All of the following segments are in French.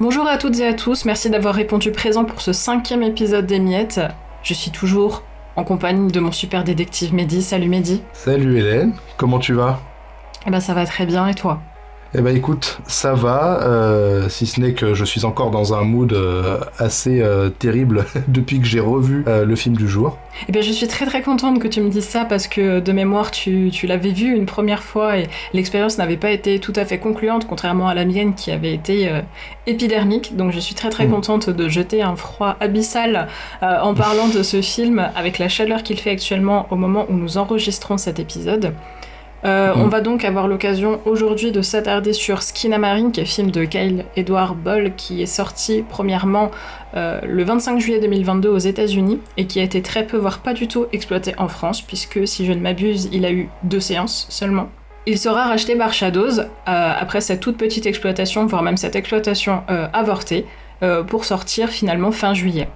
Bonjour à toutes et à tous, merci d'avoir répondu présent pour ce cinquième épisode des Miettes. Je suis toujours en compagnie de mon super détective Mehdi. Salut Mehdi. Salut Hélène, comment tu vas? Eh ben ça va très bien et toi? Eh ben écoute, ça va, euh, si ce n'est que je suis encore dans un mood euh, assez euh, terrible depuis que j'ai revu le film du jour. Eh ben je suis très très contente que tu me dises ça parce que de mémoire tu, tu l'avais vu une première fois et l'expérience n'avait pas été tout à fait concluante contrairement à la mienne qui avait été épidermique. Donc je suis très très mmh. contente de jeter un froid abyssal en parlant de ce film avec la chaleur qu'il fait actuellement au moment où nous enregistrons cet épisode. Euh, on mm. va donc avoir l'occasion aujourd'hui de s'attarder sur Skinamarink, qui est film de Kyle Edward Ball, qui est sorti premièrement euh, le 25 juillet 2022 aux États-Unis et qui a été très peu, voire pas du tout exploité en France, puisque si je ne m'abuse, il a eu deux séances seulement. Il sera racheté par Shadows euh, après cette toute petite exploitation, voire même cette exploitation avortée, pour sortir finalement fin juillet.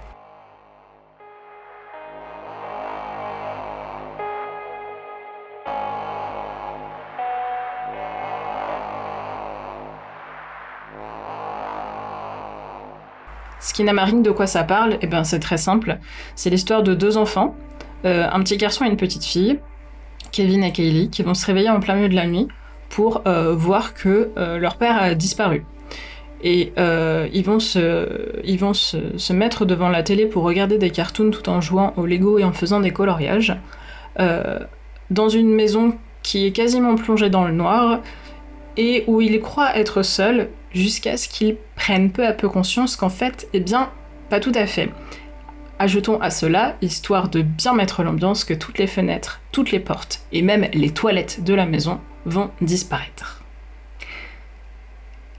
Skinamarink, de quoi ça parle Eh bien, c'est très simple. C'est l'histoire de deux enfants, euh, un petit garçon et une petite fille, Kevin et Kaylee, qui vont se réveiller en plein milieu de la nuit pour euh, voir que euh, leur père a disparu. Et ils vont, se, ils vont se, mettre devant la télé pour regarder des cartoons tout en jouant au Lego et en faisant des coloriages. dans une maison qui est quasiment plongée dans le noir et où ils croient être seuls jusqu'à ce qu'ils prennent peu à peu conscience qu'en fait, eh bien, pas tout à fait. Ajoutons à cela, histoire de bien mettre l'ambiance, que toutes les fenêtres, toutes les portes et même les toilettes de la maison vont disparaître.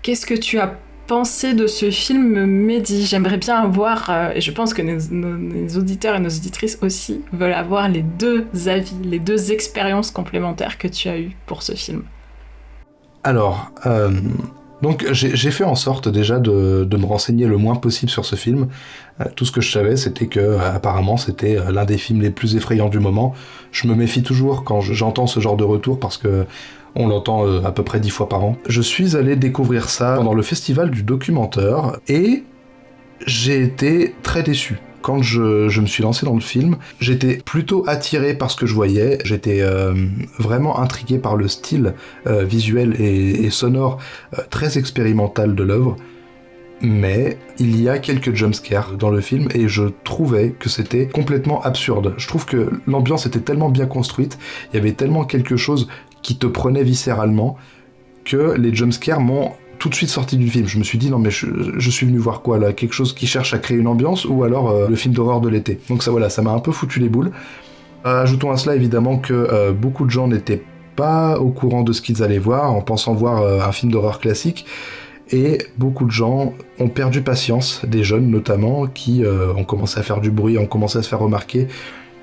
Qu'est-ce que tu as pensé de ce film Mehdi? J'aimerais bien avoir, euh, et je pense que nos, auditeurs et nos auditrices aussi veulent avoir les deux avis, les deux expériences complémentaires que tu as eues pour ce film. Alors, euh, donc j'ai fait en sorte déjà de, me renseigner le moins possible sur ce film. Euh, tout ce que je savais, c'était que euh, apparemment c'était euh, l'un des films les plus effrayants du moment. Je me méfie toujours quand j'entends ce genre de retour parce que on l'entend à peu près dix fois par an. Je suis allé découvrir ça pendant le festival du documentaire et j'ai été très déçu quand je, me suis lancé dans le film, j'étais plutôt attiré par ce que je voyais, j'étais euh, vraiment intrigué par le style euh, visuel et, sonore euh, très expérimental de l'œuvre. Mais il y a quelques jumpscares dans le film et je trouvais que c'était complètement absurde. Je trouve que l'ambiance était tellement bien construite, il y avait tellement quelque chose qui te prenait viscéralement que les jumpscares m'ont tout de suite sorti du film. Je me suis dit, non, mais je, suis venu voir quoi là? Quelque chose qui cherche à créer une ambiance ou alors euh, le film d'horreur de l'été. Donc ça, voilà, ça m'a un peu foutu les boules. Euh, ajoutons à cela évidemment que euh, beaucoup de gens n'étaient pas au courant de ce qu'ils allaient voir en pensant voir un film d'horreur classique. Et beaucoup de gens ont perdu patience, des jeunes notamment, qui ont commencé à faire du bruit, ont commencé à se faire remarquer.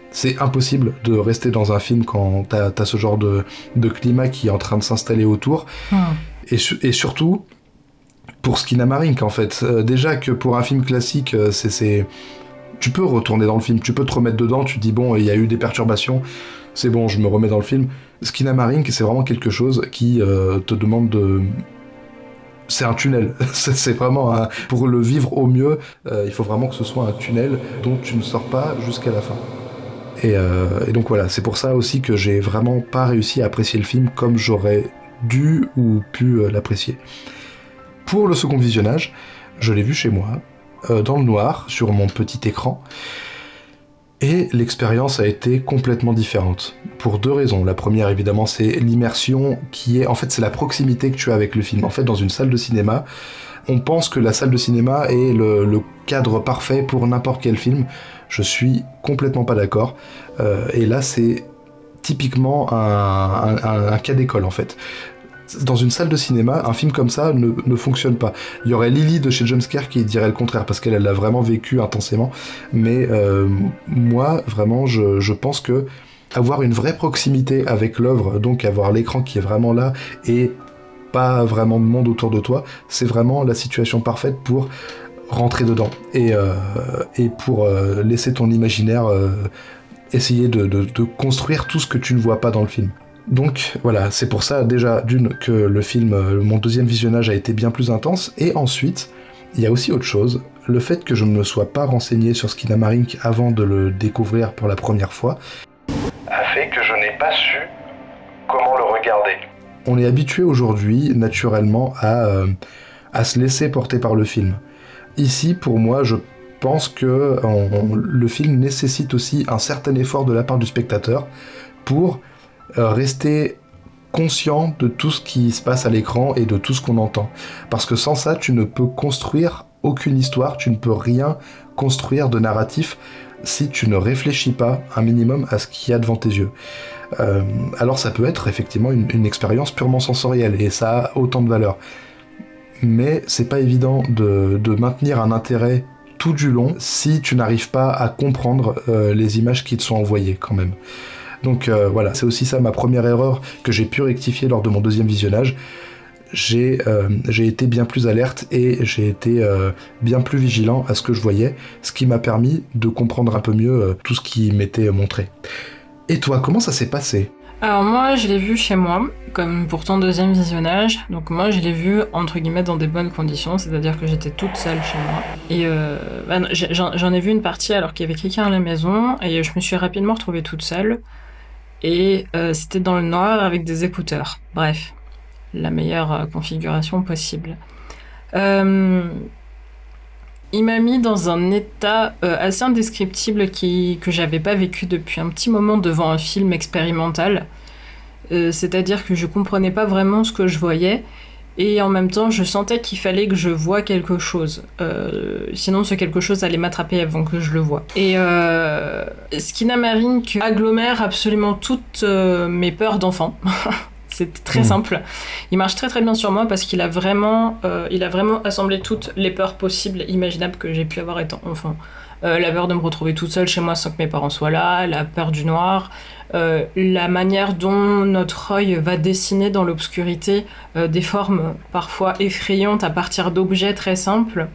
C'est impossible de rester dans un film quand t'as as ce genre de, climat qui est en train de s'installer autour. Hmm et, surtout pour Skinamarink en fait. Euh, déjà que pour un film classique, euh, c'est tu peux retourner dans le film, tu peux te remettre dedans, tu dis bon, il y a eu des perturbations, c'est bon, je me remets dans le film. Skinamarink, c'est vraiment quelque chose qui euh, te demande de c'est un tunnel. c'est vraiment pour le vivre au mieux, il faut vraiment que ce soit un tunnel dont tu ne sors pas jusqu'à la fin. Et, et donc voilà, c'est pour ça aussi que j'ai vraiment pas réussi à apprécier le film comme j'aurais dû ou pu euh, l'apprécier. Pour le second visionnage, je l'ai vu chez moi, euh, dans le noir, sur mon petit écran, et l'expérience a été complètement différente. Pour deux raisons. La première, évidemment, c'est l'immersion qui est. En fait, c'est la proximité que tu as avec le film. En fait, dans une salle de cinéma, on pense que la salle de cinéma est le, cadre parfait pour n'importe quel film. Je suis complètement pas d'accord. Euh, et là, c'est typiquement un, cas d'école en fait dans une salle de cinéma, un film comme ça ne, fonctionne pas. Il y aurait Lily de chez Jumpscare qui dirait le contraire, parce qu'elle l'a vraiment vécu intensément. Mais euh, moi, vraiment, je, pense que avoir une vraie proximité avec l'œuvre, donc avoir l'écran qui est vraiment là et pas vraiment de monde autour de toi, c'est vraiment la situation parfaite pour rentrer dedans et, euh, pour euh, laisser ton imaginaire essayer de, construire tout ce que tu ne vois pas dans le film. Donc voilà, c'est pour ça déjà d'une que le film, euh, mon deuxième visionnage a été bien plus intense, et ensuite Il y a aussi autre chose, le fait que je ne me sois pas renseigné sur Skinamarink avant de le découvrir pour la première fois a fait que je n'ai pas su comment le regarder. On est habitué aujourd'hui, naturellement, à, euh, se laisser porter par le film. Ici, pour moi, je pense que le film nécessite aussi un certain effort de la part du spectateur pour rester conscient de tout ce qui se passe à l'écran et de tout ce qu'on entend. Parce que sans ça, tu ne peux construire aucune histoire, tu ne peux rien construire de narratif si tu ne réfléchis pas un minimum à ce qu'il y a devant tes yeux. Euh, alors ça peut être effectivement une, expérience purement sensorielle et ça a autant de valeur. Mais c'est pas évident de, maintenir un intérêt tout du long si tu n'arrives pas à comprendre euh, les images qui te sont envoyées quand même. Donc euh, voilà, c'est aussi ça ma première erreur que j'ai pu rectifier lors de mon deuxième visionnage. J'ai euh, été bien plus alerte et j'ai été euh, bien plus vigilant à ce que je voyais, ce qui m'a permis de comprendre un peu mieux tout ce qui m'était montré. Et toi, comment ça s'est passé? Alors moi, je l'ai vu chez moi, comme pour ton deuxième visionnage. Donc moi, je l'ai vu entre guillemets dans des bonnes conditions, c'est-à-dire que j'étais toute seule chez moi. Et bah, j'en ai vu une partie alors qu'il y avait quelqu'un à la maison, et je me suis rapidement retrouvée toute seule et euh, c'était dans le noir avec des écouteurs. Bref, la meilleure euh, configuration possible. Euh, il m'a mis dans un état assez indescriptible qui, que j'avais pas vécu depuis un petit moment devant un film expérimental. C'est-à-dire que je comprenais pas vraiment ce que je voyais et en même temps, je sentais qu'il fallait que je voie quelque chose. Euh, sinon, ce quelque chose allait m'attraper avant que je le voie. Et euh, Skina Marink agglomère absolument toutes euh, mes peurs d'enfant. C'est très hmm. simple. Il marche très très bien sur moi parce qu'il a vraiment, euh, il a vraiment assemblé toutes les peurs possibles, imaginables que j'ai pu avoir étant enfant. Euh, la peur de me retrouver toute seule chez moi sans que mes parents soient là, la peur du noir, euh, la manière dont notre œil va dessiner dans l'obscurité des formes parfois effrayantes à partir d'objets très simples.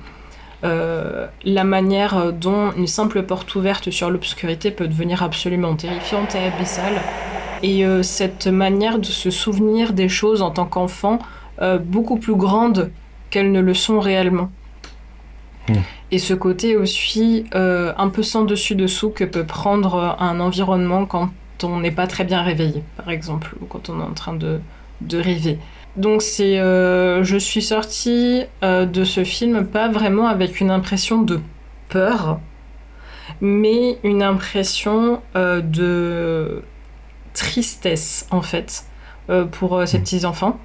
la manière dont une simple porte ouverte sur l'obscurité peut devenir absolument terrifiante et abyssale. Et cette manière de se souvenir des choses en tant qu'enfant beaucoup plus grande qu'elles ne le sont réellement. Hmm. Et ce côté aussi euh, un peu sans dessus-dessous que peut prendre un environnement quand on n'est pas très bien réveillé, par exemple, ou quand on est en train de, de rêver. Donc c'est, euh, je suis sortie euh, de ce film pas vraiment avec une impression de peur, mais une impression de tristesse en fait pour ces hmm. petits enfants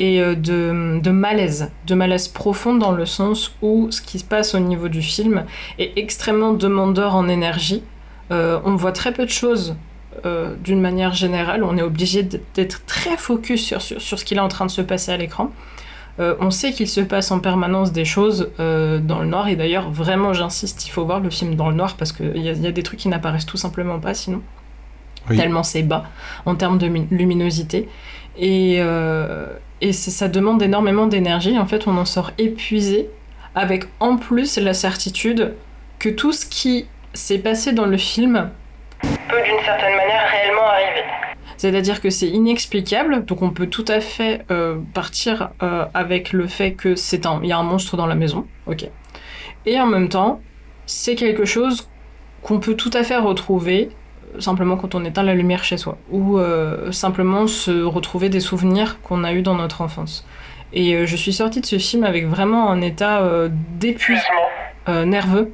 et euh, de, malaise, de malaise profond dans le sens où ce qui se passe au niveau du film est extrêmement demandeur en énergie. Euh, on voit très peu de choses euh, d'une manière générale, on est obligé d'être très focus sur, sur, ce qu'il est en train de se passer à l'écran. on sait qu'il se passe en permanence des choses dans le noir, et d'ailleurs, vraiment, j'insiste, il faut voir le film dans le noir parce qu'il y, y, a des trucs qui n'apparaissent tout simplement pas sinon. Tellement c'est bas en termes de luminosité. Et, et ça demande énormément d'énergie. En fait, on en sort épuisé avec en plus la certitude que tout ce qui s'est passé dans le film peut d'une certaine manière réellement arriver. C'est-à-dire que c'est inexplicable, donc on peut tout à fait euh, partir euh, avec le fait que c'est un, il y a un monstre dans la maison, ok. Et en même temps, c'est quelque chose qu'on peut tout à fait retrouver simplement quand on éteint la lumière chez soi, ou euh, simplement se retrouver des souvenirs qu'on a eus dans notre enfance. Et euh, je suis sortie de ce film avec vraiment un état euh, d'épuisement nerveux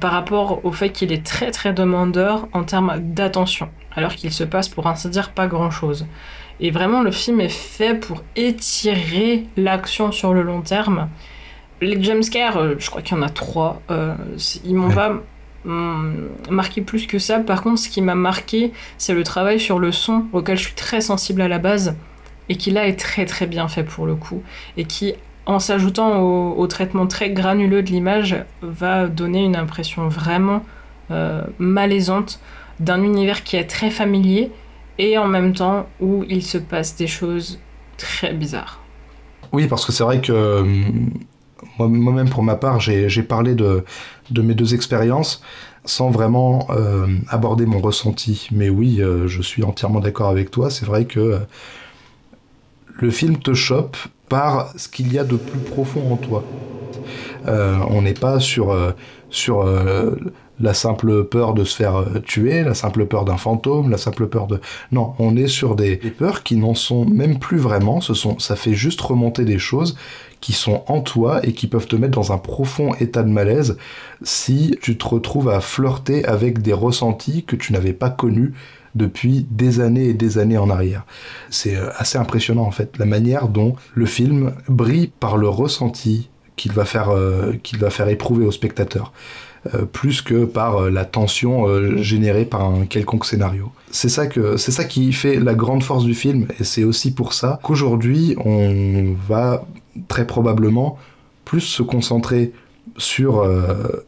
par rapport au fait qu'il est très très demandeur en termes d'attention, alors qu'il se passe pour ainsi dire pas grand chose. Et vraiment, le film est fait pour étirer l'action sur le long terme. Les jumpscares, je crois qu'il y en a trois, ils m'ont pas marqué plus que ça. Par contre, ce qui m'a marqué, c'est le travail sur le son, auquel je suis très sensible à la base, et qui là est très très bien fait pour le coup, et qui, en s'ajoutant au, traitement très granuleux de l'image, va donner une impression vraiment euh, malaisante d'un univers qui est très familier, et en même temps où il se passe des choses très bizarres. Oui, parce que c'est vrai que moi-même, pour ma part, j'ai parlé de, mes deux expériences sans vraiment euh, aborder mon ressenti. Mais oui, euh, je suis entièrement d'accord avec toi. C'est vrai que euh, le film te chope par ce qu'il y a de plus profond en toi. on n'est pas sur, sur la simple peur de se faire tuer, la simple peur d'un fantôme, la simple peur de... Non, on est sur des, peurs qui n'en sont même plus vraiment, ce sont, ça fait juste remonter des choses qui sont en toi et qui peuvent te mettre dans un profond état de malaise si tu te retrouves à flirter avec des ressentis que tu n'avais pas connus depuis des années et des années en arrière. C'est euh, assez impressionnant en fait, la manière dont le film brille par le ressenti qu'il va faire, euh, qu'il va faire éprouver au spectateur. Euh, plus que par la tension générée par un quelconque scénario. C'est ça que c'est ça qui fait la grande force du film et c'est aussi pour ça qu'aujourd'hui on va très probablement plus se concentrer sur euh,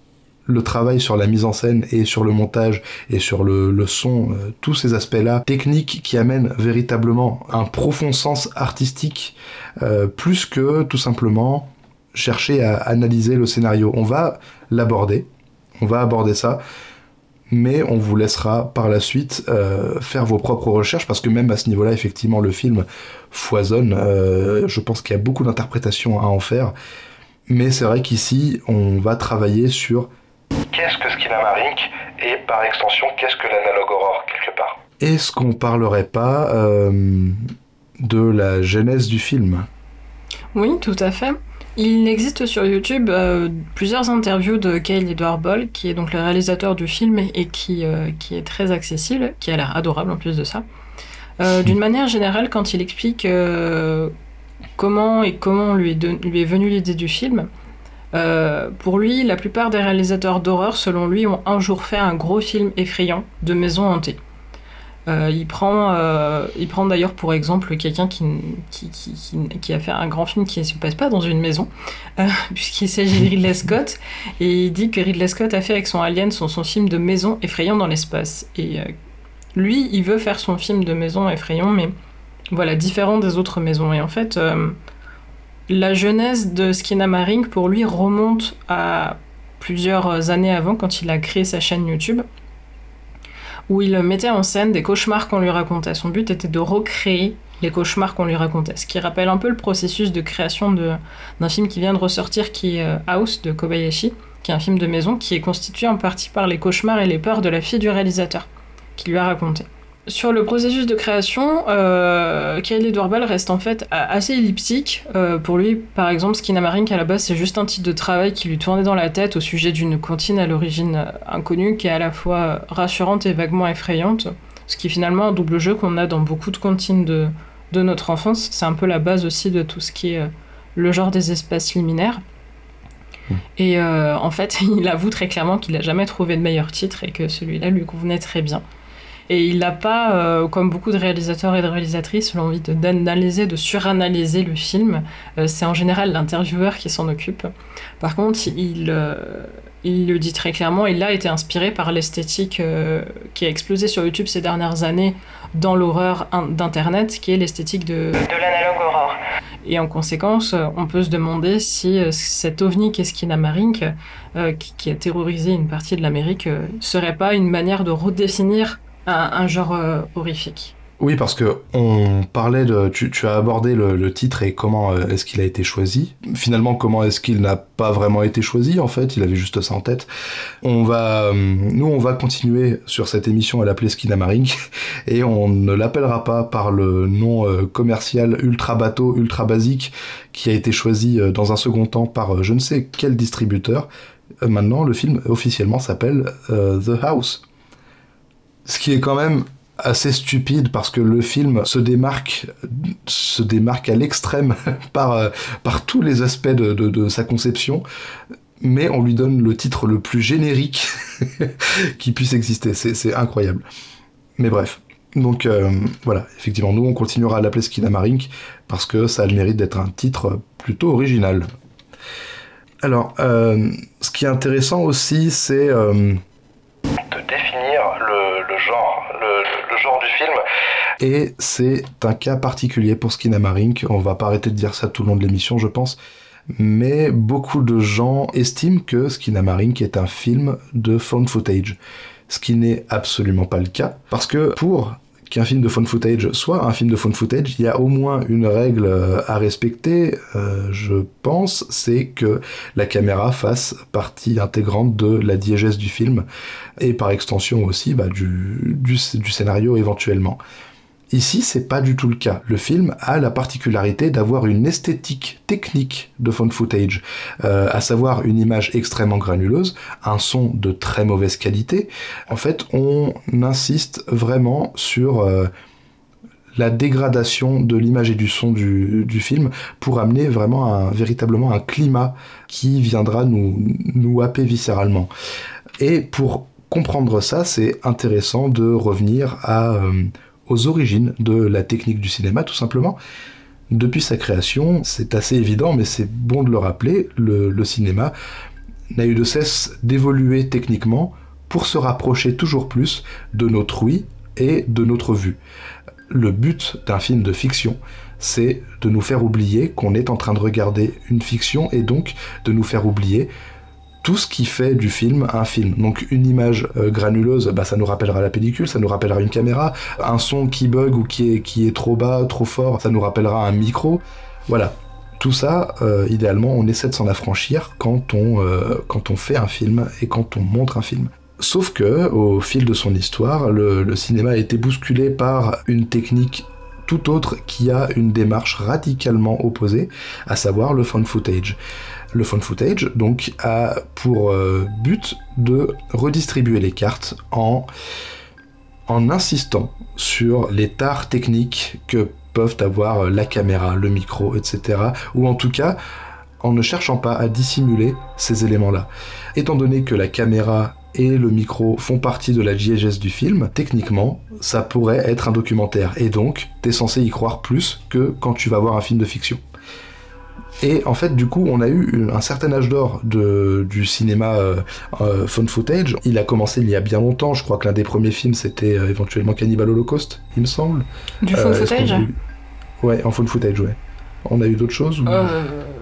le travail sur la mise en scène et sur le montage et sur le, son, euh, tous ces aspects-là, techniques qui amènent véritablement un profond sens artistique, euh, plus que tout simplement chercher à analyser le scénario. On va l'aborder, on va aborder ça, mais on vous laissera par la suite euh, faire vos propres recherches parce que même à ce niveau-là, effectivement, le film foisonne. Euh, je pense qu'il y a beaucoup d'interprétations à en faire, mais c'est vrai qu'ici, on va travailler sur qu'est-ce que Skinamarink et par extension qu'est-ce que l'analogue aurore quelque part? Est-ce qu'on parlerait pas euh, de la genèse du film? Oui, tout à fait. Il existe sur YouTube euh, plusieurs interviews de Kyle Edward Ball, qui est donc le réalisateur du film et qui, euh, qui est très accessible, qui a l'air adorable en plus de ça. Euh, d'une manière générale, quand il explique comment et comment lui est, lui est venue l'idée du film, pour lui, la plupart des réalisateurs d'horreur, selon lui, ont un jour fait un gros film effrayant de maison hantée. Euh, il prend, euh, prend d'ailleurs pour exemple quelqu'un qui, qui, a fait un grand film qui ne se passe pas dans une maison, euh, puisqu'il s'agit de Ridley Scott, et il dit que Ridley Scott a fait avec son Alien son, son film de maison effrayant dans l'espace. Et lui, il veut faire son film de maison effrayant, mais voilà, différent des autres maisons. Et en fait, la genèse de Skinamarink, pour lui, remonte à plusieurs années avant, quand il a créé sa chaîne YouTube où il mettait en scène des cauchemars qu'on lui racontait. Son but était de recréer les cauchemars qu'on lui racontait. Ce qui rappelle un peu le processus de création d'un film qui vient de ressortir, qui est euh, House de Kobayashi, qui est un film de maison qui est constitué en partie par les cauchemars et les peurs de la fille du réalisateur, qui lui a raconté. Sur le processus de création, euh, Kyle reste en fait assez elliptique. Euh, pour lui, par exemple, Skinamarink à la base, c'est juste un titre de travail qui lui tournait dans la tête au sujet d'une cantine à l'origine euh, inconnue qui est à la fois rassurante et vaguement effrayante. Ce qui est finalement un double jeu qu'on a dans beaucoup de cantines de, de notre enfance. C'est un peu la base aussi de tout ce qui est euh, le genre des espaces liminaires. Mmh. Et en fait, il avoue très clairement qu'il n'a jamais trouvé de meilleur titre et que celui-là lui convenait très bien. Et il n'a pas, euh, comme beaucoup de réalisateurs et de réalisatrices, l'envie d'analyser, de, suranalyser le film. Euh, c'est en général l'intervieweur qui s'en occupe. Par contre, il, euh, il le dit très clairement, il a été inspiré par l'esthétique qui a explosé sur YouTube ces dernières années dans l'horreur d'Internet, qui est l'esthétique de, de l'analogue horror. Et en conséquence, on peut se demander si cet ovni qu'est Marink, qui, qui, a terrorisé une partie de l'Amérique, serait pas une manière de redéfinir un, genre euh, horrifique. Oui, parce que on parlait de, tu, as abordé le, titre et comment euh, est-ce qu'il a été choisi. Finalement, comment est-ce qu'il n'a pas vraiment été choisi En fait, il avait juste ça en tête. On va, euh, nous, on va continuer sur cette émission à l'appeler Skinamarink et on ne l'appellera pas par le nom commercial ultra bateau, ultra basique qui a été choisi dans un second temps par je ne sais quel distributeur. Maintenant, le film officiellement s'appelle The House. Ce qui est quand même assez stupide parce que le film se démarque, se démarque à l'extrême par, euh, par tous les aspects de, sa conception, mais on lui donne le titre le plus générique qui puisse exister. C'est incroyable. Mais bref. Donc euh, voilà, effectivement, nous on continuera à l'appeler Skinamarink parce que ça a le mérite d'être un titre plutôt original. Alors, euh, ce qui est intéressant aussi, c'est Et c'est un cas particulier pour Skinamarink. On va pas arrêter de dire ça tout le long de l'émission, je pense. Mais beaucoup de gens estiment que Skinamarink est un film de found footage. Ce qui n'est absolument pas le cas. Parce que pour qu'un film de phone footage soit un film de phone footage, il y a au moins une règle euh, à respecter, euh, je pense, c'est que la caméra fasse partie intégrante de la diégèse du film et par extension aussi bah, du, du, du scénario éventuellement. Ici, c'est pas du tout le cas. Le film a la particularité d'avoir une esthétique technique de phone footage, euh, à savoir une image extrêmement granuleuse, un son de très mauvaise qualité. En fait, on insiste vraiment sur euh, la dégradation de l'image et du son du, du, film pour amener vraiment un, véritablement un climat qui viendra nous, nous happer viscéralement. Et pour comprendre ça, c'est intéressant de revenir à... Euh, aux origines de la technique du cinéma, tout simplement. Depuis sa création, c'est assez évident, mais c'est bon de le rappeler, le, cinéma n'a eu de cesse d'évoluer techniquement pour se rapprocher toujours plus de notre ouïe et de notre vue. Le but d'un film de fiction, c'est de nous faire oublier qu'on est en train de regarder une fiction et donc de nous faire oublier tout ce qui fait du film un film. Donc une image euh, granuleuse, bah, ça nous rappellera la pellicule, ça nous rappellera une caméra, un son qui bug ou qui est, trop bas, trop fort, ça nous rappellera un micro. Voilà. Tout ça, euh, idéalement, on essaie de s'en affranchir quand on, euh, quand on fait un film et quand on montre un film. Sauf que, au fil de son histoire, le, le cinéma a été bousculé par une technique tout autre qui a une démarche radicalement opposée, à savoir le found footage. Le phone footage donc a pour euh, but de redistribuer les cartes en, en insistant sur les tares techniques que peuvent avoir la caméra, le micro, etc. Ou en tout cas en ne cherchant pas à dissimuler ces éléments-là. Étant donné que la caméra et le micro font partie de la GGS du film, techniquement, ça pourrait être un documentaire. Et donc, t'es censé y croire plus que quand tu vas voir un film de fiction. Et en fait, du coup, on a eu un certain âge d'or du cinéma euh, euh, footage. Il a commencé il y a bien longtemps. Je crois que l'un des premiers films, c'était euh, éventuellement Cannibal Holocaust, il me semble. Du phone footage Ouais, en phone footage, ouais. On a eu d'autres choses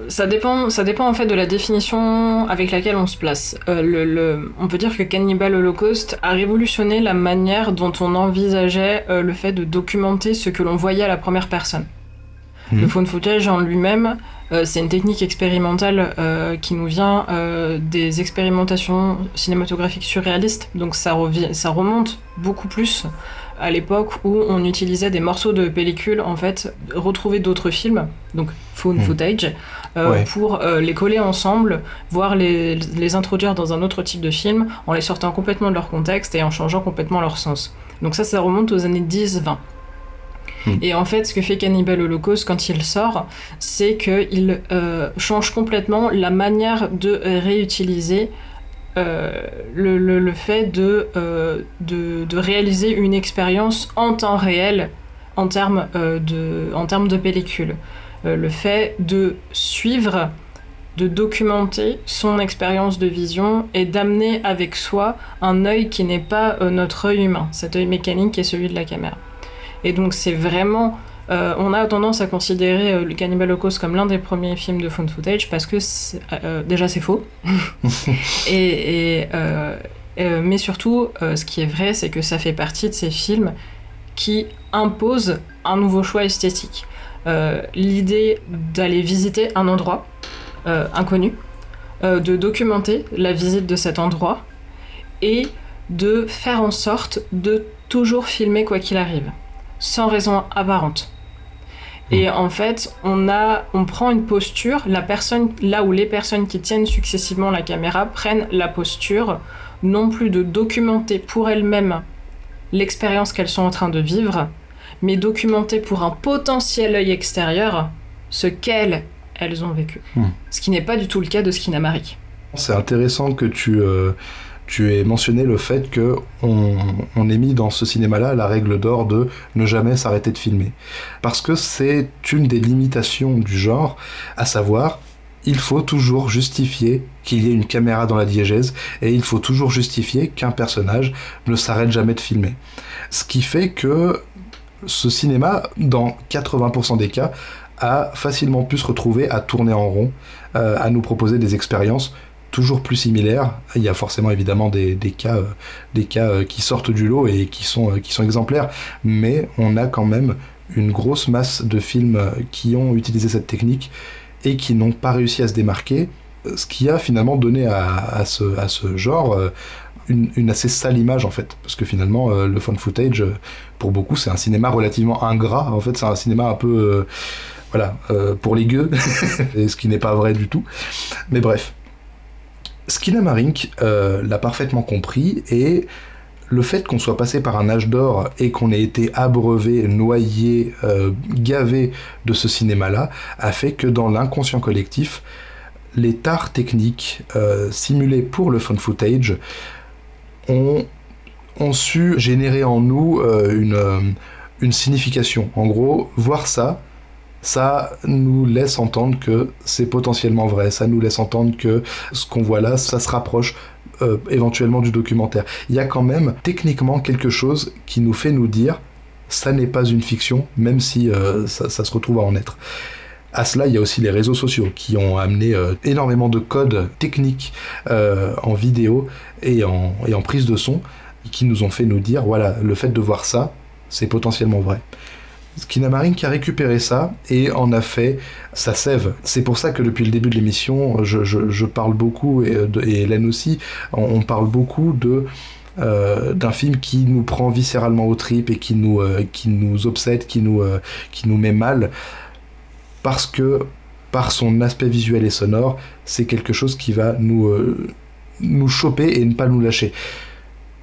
ça dépend, ça dépend en fait de la définition avec laquelle on se place. le, on peut dire que Cannibal Holocaust a révolutionné la manière dont on envisageait le fait de documenter ce que l'on voyait à la première personne. Le phone footage en lui-même, euh, c'est une technique expérimentale euh, qui nous vient euh, des expérimentations cinématographiques surréalistes. Donc ça, ça remonte beaucoup plus à l'époque où on utilisait des morceaux de pellicule, en fait, retrouver d'autres films, donc phone footage, pour les coller ensemble, voire les, les introduire dans un autre type de film, en les sortant complètement de leur contexte et en changeant complètement leur sens. Donc ça, ça remonte aux années 10-20. Hmm. Et en fait, ce que fait Cannibal Holocaust quand il sort, c'est qu'il euh, change complètement la manière de réutiliser euh, le, le, le, fait de, euh, de, de, réaliser une expérience en temps réel en termes euh, de, en termes de pellicule. Euh, le fait de suivre, de documenter son expérience de vision et d'amener avec soi un œil qui n'est pas notre œil humain, cet œil mécanique qui est celui de la caméra. Et donc c'est vraiment... Euh, on a tendance à considérer euh, le Cannibal Holocaust comme l'un des premiers films de found footage parce que euh, déjà c'est faux. et, et mais surtout, ce qui est vrai, c'est que ça fait partie de ces films qui imposent un nouveau choix esthétique. L'idée d'aller visiter un endroit inconnu, de documenter la visite de cet endroit et de faire en sorte de toujours filmer quoi qu'il arrive sans raison apparente. Et hmm. en fait, on, a, on prend une posture, la personne, là où les personnes qui tiennent successivement la caméra prennent la posture non plus de documenter pour elles-mêmes l'expérience qu'elles sont en train de vivre, mais documenter pour un potentiel œil extérieur ce qu'elles, elles ont vécu. Hmm. Ce qui n'est pas du tout le cas de Skinamari. C'est intéressant que tu... Euh tu as mentionné le fait que on, on ait mis dans ce cinéma-là la règle d'or de ne jamais s'arrêter de filmer. Parce que c'est une des limitations du genre, à savoir, il faut toujours justifier qu'il y ait une caméra dans la diégèse et il faut toujours justifier qu'un personnage ne s'arrête jamais de filmer. Ce qui fait que ce cinéma, dans 80% des cas, a facilement pu se retrouver à tourner en rond, euh, à nous proposer des expériences toujours plus similaire. Il y a forcément évidemment des, cas, des cas qui sortent du lot et qui sont, exemplaires, mais on a quand même une grosse masse de films qui ont utilisé cette technique et qui n'ont pas réussi à se démarquer, ce qui a finalement donné à, ce, genre euh, une, assez sale image en fait, parce que finalement euh, le phone footage, pour beaucoup, c'est un cinéma relativement ingrat, en fait c'est un cinéma un peu... Euh, voilà, pour les gueux, ce qui n'est pas vrai du tout. Mais bref. Skinamarink l'a parfaitement compris et le fait qu'on soit passé par un âge d'or et qu'on ait été abreuvé, noyé, euh, gavé de ce cinéma-là, a fait que dans l'inconscient collectif, les tares techniques euh, simulées pour le phone footage ont, su générer en nous euh, une, une signification. En gros, voir ça, ça nous laisse entendre que c'est potentiellement vrai, ça nous laisse entendre que ce qu'on voit là, ça se rapproche euh, éventuellement du documentaire. Il y a quand même techniquement quelque chose qui nous fait nous dire ça n'est pas une fiction, même si euh, ça, se retrouve à en être. À cela, il y a aussi les réseaux sociaux qui ont amené euh, énormément de codes techniques en vidéo et en, et en prise de son qui nous ont fait nous dire voilà, le fait de voir ça, c'est potentiellement vrai. Skinamarink qui a récupéré ça et en a fait sa sève. C'est pour ça que depuis le début de l'émission, je, parle beaucoup, et, Hélène aussi, on, parle beaucoup de euh, d'un film qui nous prend viscéralement au trip et qui nous, euh, qui nous obsède, qui nous, euh, qui nous met mal, parce que par son aspect visuel et sonore, c'est quelque chose qui va nous, nous choper et ne pas nous lâcher.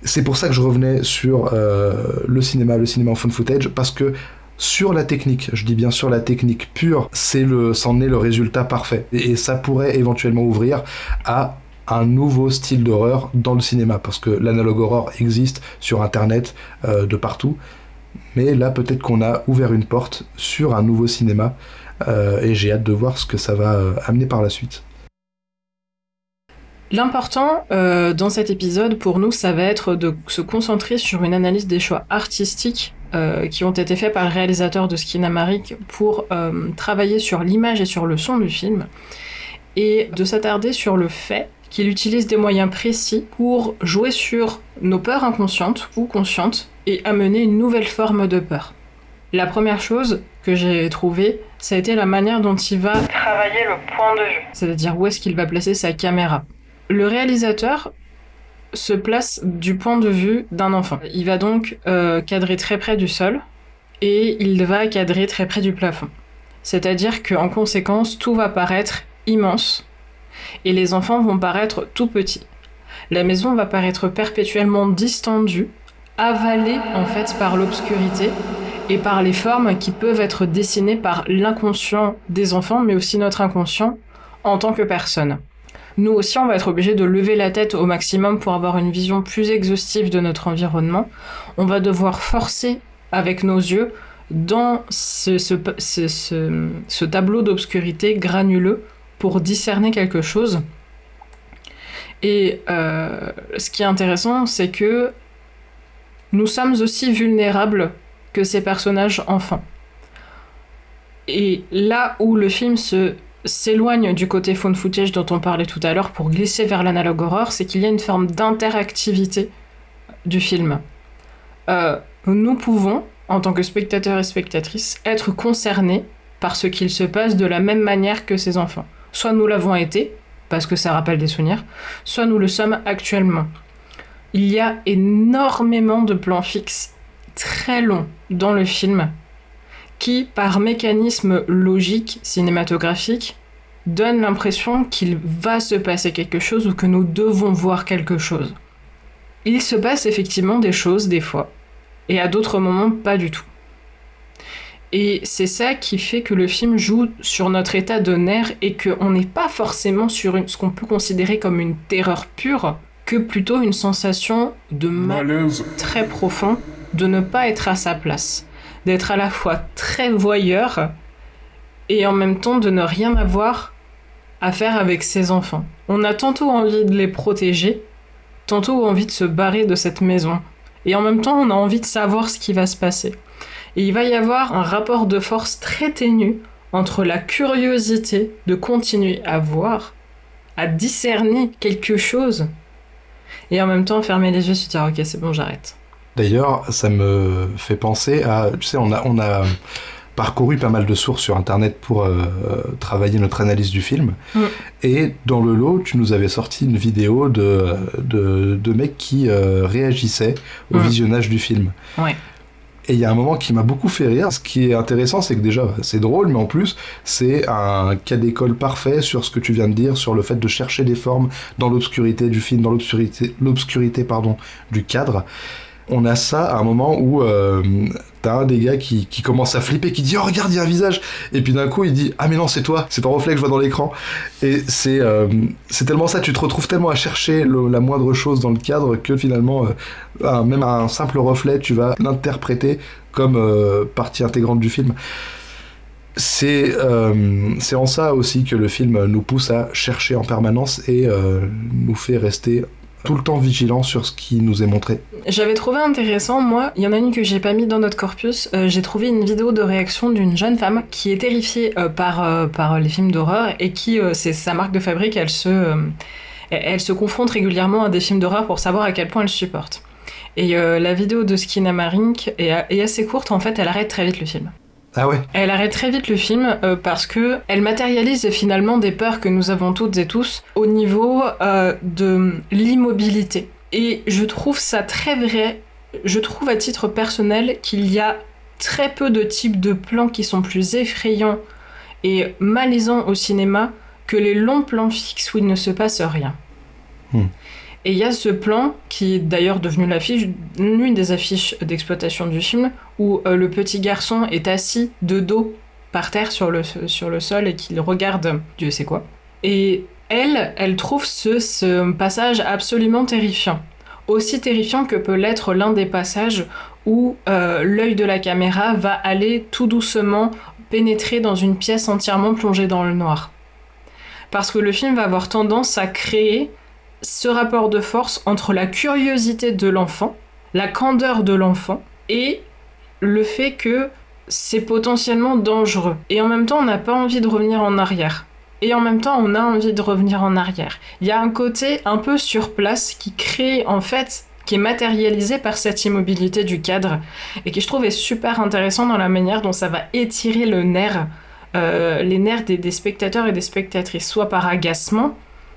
C'est pour ça que je revenais sur le cinéma, le cinéma en fun footage, parce que sur la technique, je dis bien sur la technique pure, c'est le, c'en est le résultat parfait. Et, ça pourrait éventuellement ouvrir à un nouveau style d'horreur dans le cinéma, parce que l'analogue horror existe sur Internet euh, de partout, mais là peut-être qu'on a ouvert une porte sur un nouveau cinéma, euh, et j'ai hâte de voir ce que ça va euh, amener par la suite. L'important dans cet épisode pour nous, ça va être de se concentrer sur une analyse des choix artistiques euh, qui ont été faits par le réalisateur de Skinamarik pour euh, travailler sur l'image et sur le son du film, et de s'attarder sur le fait qu'il utilise des moyens précis pour jouer sur nos peurs inconscientes ou conscientes et amener une nouvelle forme de peur. La première chose que j'ai trouvée, ça a été la manière dont il va travailler le point de vue, c'est-à-dire où est-ce qu'il va placer sa caméra. Le réalisateur se place du point de vue d'un enfant. Il va donc euh, cadrer très près du sol et il va cadrer très près du plafond. C'est-à-dire qu'en conséquence, tout va paraître immense et les enfants vont paraître tout petits. La maison va paraître perpétuellement distendue, avalée en fait par l'obscurité et par les formes qui peuvent être dessinées par l'inconscient des enfants, mais aussi notre inconscient en tant que personne. Nous aussi, on va être obligé de lever la tête au maximum pour avoir une vision plus exhaustive de notre environnement. On va devoir forcer avec nos yeux dans ce, tableau d'obscurité granuleux pour discerner quelque chose. Et euh, ce qui est intéressant, c'est que nous sommes aussi vulnérables que ces personnages enfants. Et là où le film se s'éloigne du côté phone footage dont on parlait tout à l'heure pour glisser vers l'analogue horreur, c'est qu'il y a une forme d'interactivité du film. Euh, nous pouvons, en tant que spectateurs et spectatrices, être concernés par ce qu'il se passe de la même manière que ces enfants. Soit nous l'avons été, parce que ça rappelle des souvenirs, soit nous le sommes actuellement. Il y a énormément de plans fixes très longs dans le film qui, par mécanisme logique cinématographique, donne l'impression qu'il va se passer quelque chose ou que nous devons voir quelque chose. Il se passe effectivement des choses des fois, et à d'autres moments pas du tout. Et c'est ça qui fait que le film joue sur notre état de nerf et qu'on n'est pas forcément sur ce qu'on peut considérer comme une terreur pure, que plutôt une sensation de malaise très profond de ne pas être à sa place d'être à la fois très voyeur et en même temps de ne rien avoir à faire avec ses enfants. On a tantôt envie de les protéger, tantôt envie de se barrer de cette maison. Et en même temps, on a envie de savoir ce qui va se passer. Et il va y avoir un rapport de force très ténu entre la curiosité de continuer à voir à discerner quelque chose et en même temps fermer les yeux et se dire ok c'est bon j'arrête. D'ailleurs, ça me fait penser à, tu sais, on a, on a parcouru pas mal de sources sur Internet pour euh, travailler notre analyse du film. Mm. Et dans le lot, tu nous avais sorti une vidéo de, de, de mecs qui euh, réagissaient au Mm. visionnage du film. Ouais. Et il y a un moment qui m'a beaucoup fait rire. Ce qui est intéressant, c'est que déjà, c'est drôle, mais en plus, c'est un cas d'école parfait sur ce que tu viens de dire, sur le fait de chercher des formes dans l'obscurité du film, dans l'obscurité, l'obscurité pardon, du cadre. On a ça à un moment où euh, t'as un des gars qui, commence à flipper, qui dit Oh, regarde, il y a un visage Et puis d'un coup, il dit Ah, mais non, c'est toi, c'est ton reflet que je vois dans l'écran. Et c'est euh, tellement ça, tu te retrouves tellement à chercher la moindre chose dans le cadre que finalement, euh, même un simple reflet, tu vas l'interpréter comme partie intégrante du film. C'est c'est en ça aussi que le film nous pousse à chercher en permanence et nous fait rester tout le temps vigilants sur ce qui nous est montré. J'avais trouvé intéressant, moi, il y en a une que j'ai pas mis dans notre corpus, euh, j'ai trouvé une vidéo de réaction d'une jeune femme qui est terrifiée euh, par, euh, par les films d'horreur et qui, c'est sa marque de fabrique, elle se, elle, se confronte régulièrement à des films d'horreur pour savoir à quel point elle supporte. Et la vidéo de Skinna Marink est, est assez courte, en fait, elle arrête très vite le film. Ah ouais Elle arrête très vite le film euh, parce que elle matérialise finalement des peurs que nous avons toutes et tous au niveau euh, de l'immobilité. Et je trouve ça très vrai. Je trouve à titre personnel qu'il y a très peu de types de plans qui sont plus effrayants et malaisants au cinéma que les longs plans fixes où il ne se passe rien. Hmm. Et il y a ce plan qui est d'ailleurs devenu l'une des affiches d'exploitation du film, où euh, le petit garçon est assis de dos par terre sur le, sol et qu'il regarde Dieu sait quoi. Et elle, elle trouve ce, ce passage absolument terrifiant. Aussi terrifiant que peut l'être l'un des passages où euh, l'œil de la caméra va aller tout doucement pénétrer dans une pièce entièrement plongée dans le noir. Parce que le film va avoir tendance à créer ce rapport de force entre la curiosité de l'enfant, la candeur de l'enfant et le fait que c'est potentiellement dangereux. Et en même temps, on n'a pas envie de revenir en arrière. Et en même temps, on a envie de revenir en arrière. Il y a un côté un peu sur place qui crée, en fait, qui est matérialisé par cette immobilité du cadre et qui, je trouve, est super intéressant dans la manière dont ça va étirer le nerf, euh, les nerfs des, des spectateurs et des spectatrices, soit par agacement,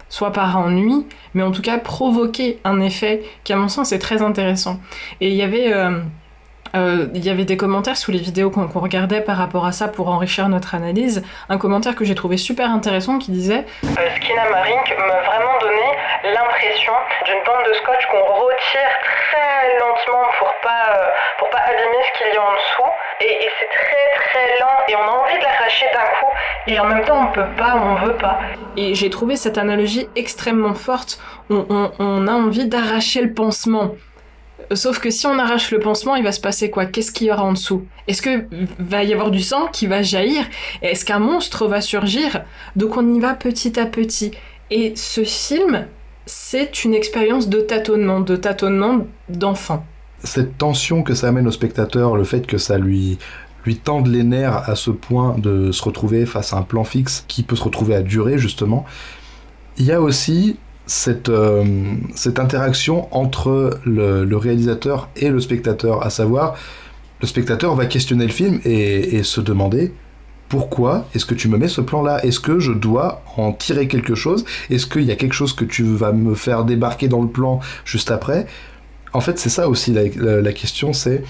soit par ennui, mais en tout cas provoquer un effet qui, à mon sens, est très intéressant. Et il y avait. euh, euh, il y avait des commentaires sous les vidéos qu'on regardait par rapport à ça pour enrichir notre analyse. Un commentaire que j'ai trouvé super intéressant qui disait Euh, Skinna Marink m'a vraiment donné l'impression d'une bande de scotch qu'on retire très lentement pour pas, euh, pour pas abîmer ce qu'il y a en dessous. Et, et c'est très très lent et on a envie de l'arracher d'un coup. Et en même temps, on peut pas, on veut pas. Et j'ai trouvé cette analogie extrêmement forte. On, on- on a envie d'arracher le pansement. Sauf que si on arrache le pansement, il va se passer quoi? Qu'est-ce qu'il y aura en dessous? Est-ce que va y avoir du sang qui va jaillir? Est-ce qu'un monstre va surgir? Donc on y va petit à petit. Et ce film, c'est une expérience de tâtonnement, de tâtonnement d'enfant. cette tension que ça amène au spectateur, le fait que ça lui lui tende les nerfs à ce point de se retrouver face à un plan fixe qui peut se retrouver à durer justement. Il y a aussi cette, euh, cette interaction entre le, réalisateur et le spectateur, à savoir le spectateur va questionner le film et, se demander pourquoi est-ce que tu me mets ce plan-là? Est-ce que je dois en tirer quelque chose? Est-ce qu'il y a quelque chose que tu vas me faire débarquer dans le plan juste après? En fait, c'est ça aussi la question, c'est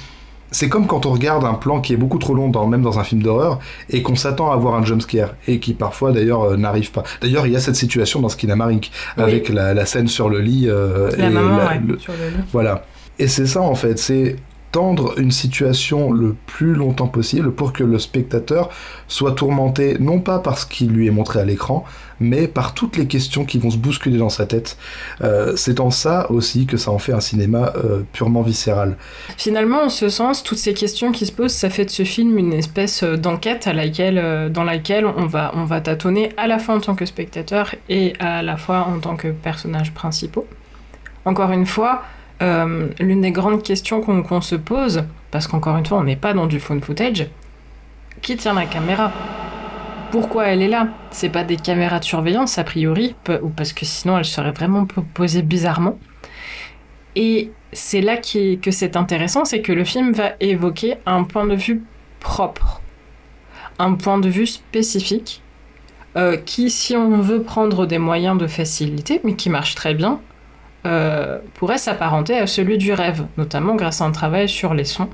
c'est comme quand on regarde un plan qui est beaucoup trop long, dans, même dans un film d'horreur, et qu'on s'attend à voir un jumpscare, et qui parfois d'ailleurs euh, n'arrive pas. D'ailleurs, il y a cette situation dans Skinamarink, Oui. avec la, la scène sur le lit. euh, La et maman, la- ouais, le- sur le lit. voilà. Et c'est ça en fait, c'est tendre une situation le plus longtemps possible pour que le spectateur soit tourmenté, non pas par ce qui lui est montré à l'écran, mais par toutes les questions qui vont se bousculer dans sa tête. Euh, c'est en ça aussi que ça en fait un cinéma euh, purement viscéral. Finalement, en ce sens, toutes ces questions qui se posent, ça fait de ce film une espèce euh, d'enquête laquelle, dans laquelle on va, on va tâtonner à la fois en tant que spectateur et à la fois en tant que personnage principaux. Encore une fois, euh, l'une des grandes questions qu'on se pose, parce qu'encore une fois, on n'est pas dans du phone footage, qui tient la caméra? Pourquoi elle est là? C'est pas des caméras de surveillance, a priori, ou parce que sinon elle serait vraiment posée bizarrement. Et c'est là que c'est intéressant, c'est que le film va évoquer un point de vue propre, un point de vue spécifique, euh, qui, si on veut prendre des moyens de facilité, mais qui marche très bien, euh, pourrait s'apparenter à celui du rêve, notamment grâce à un travail sur les sons,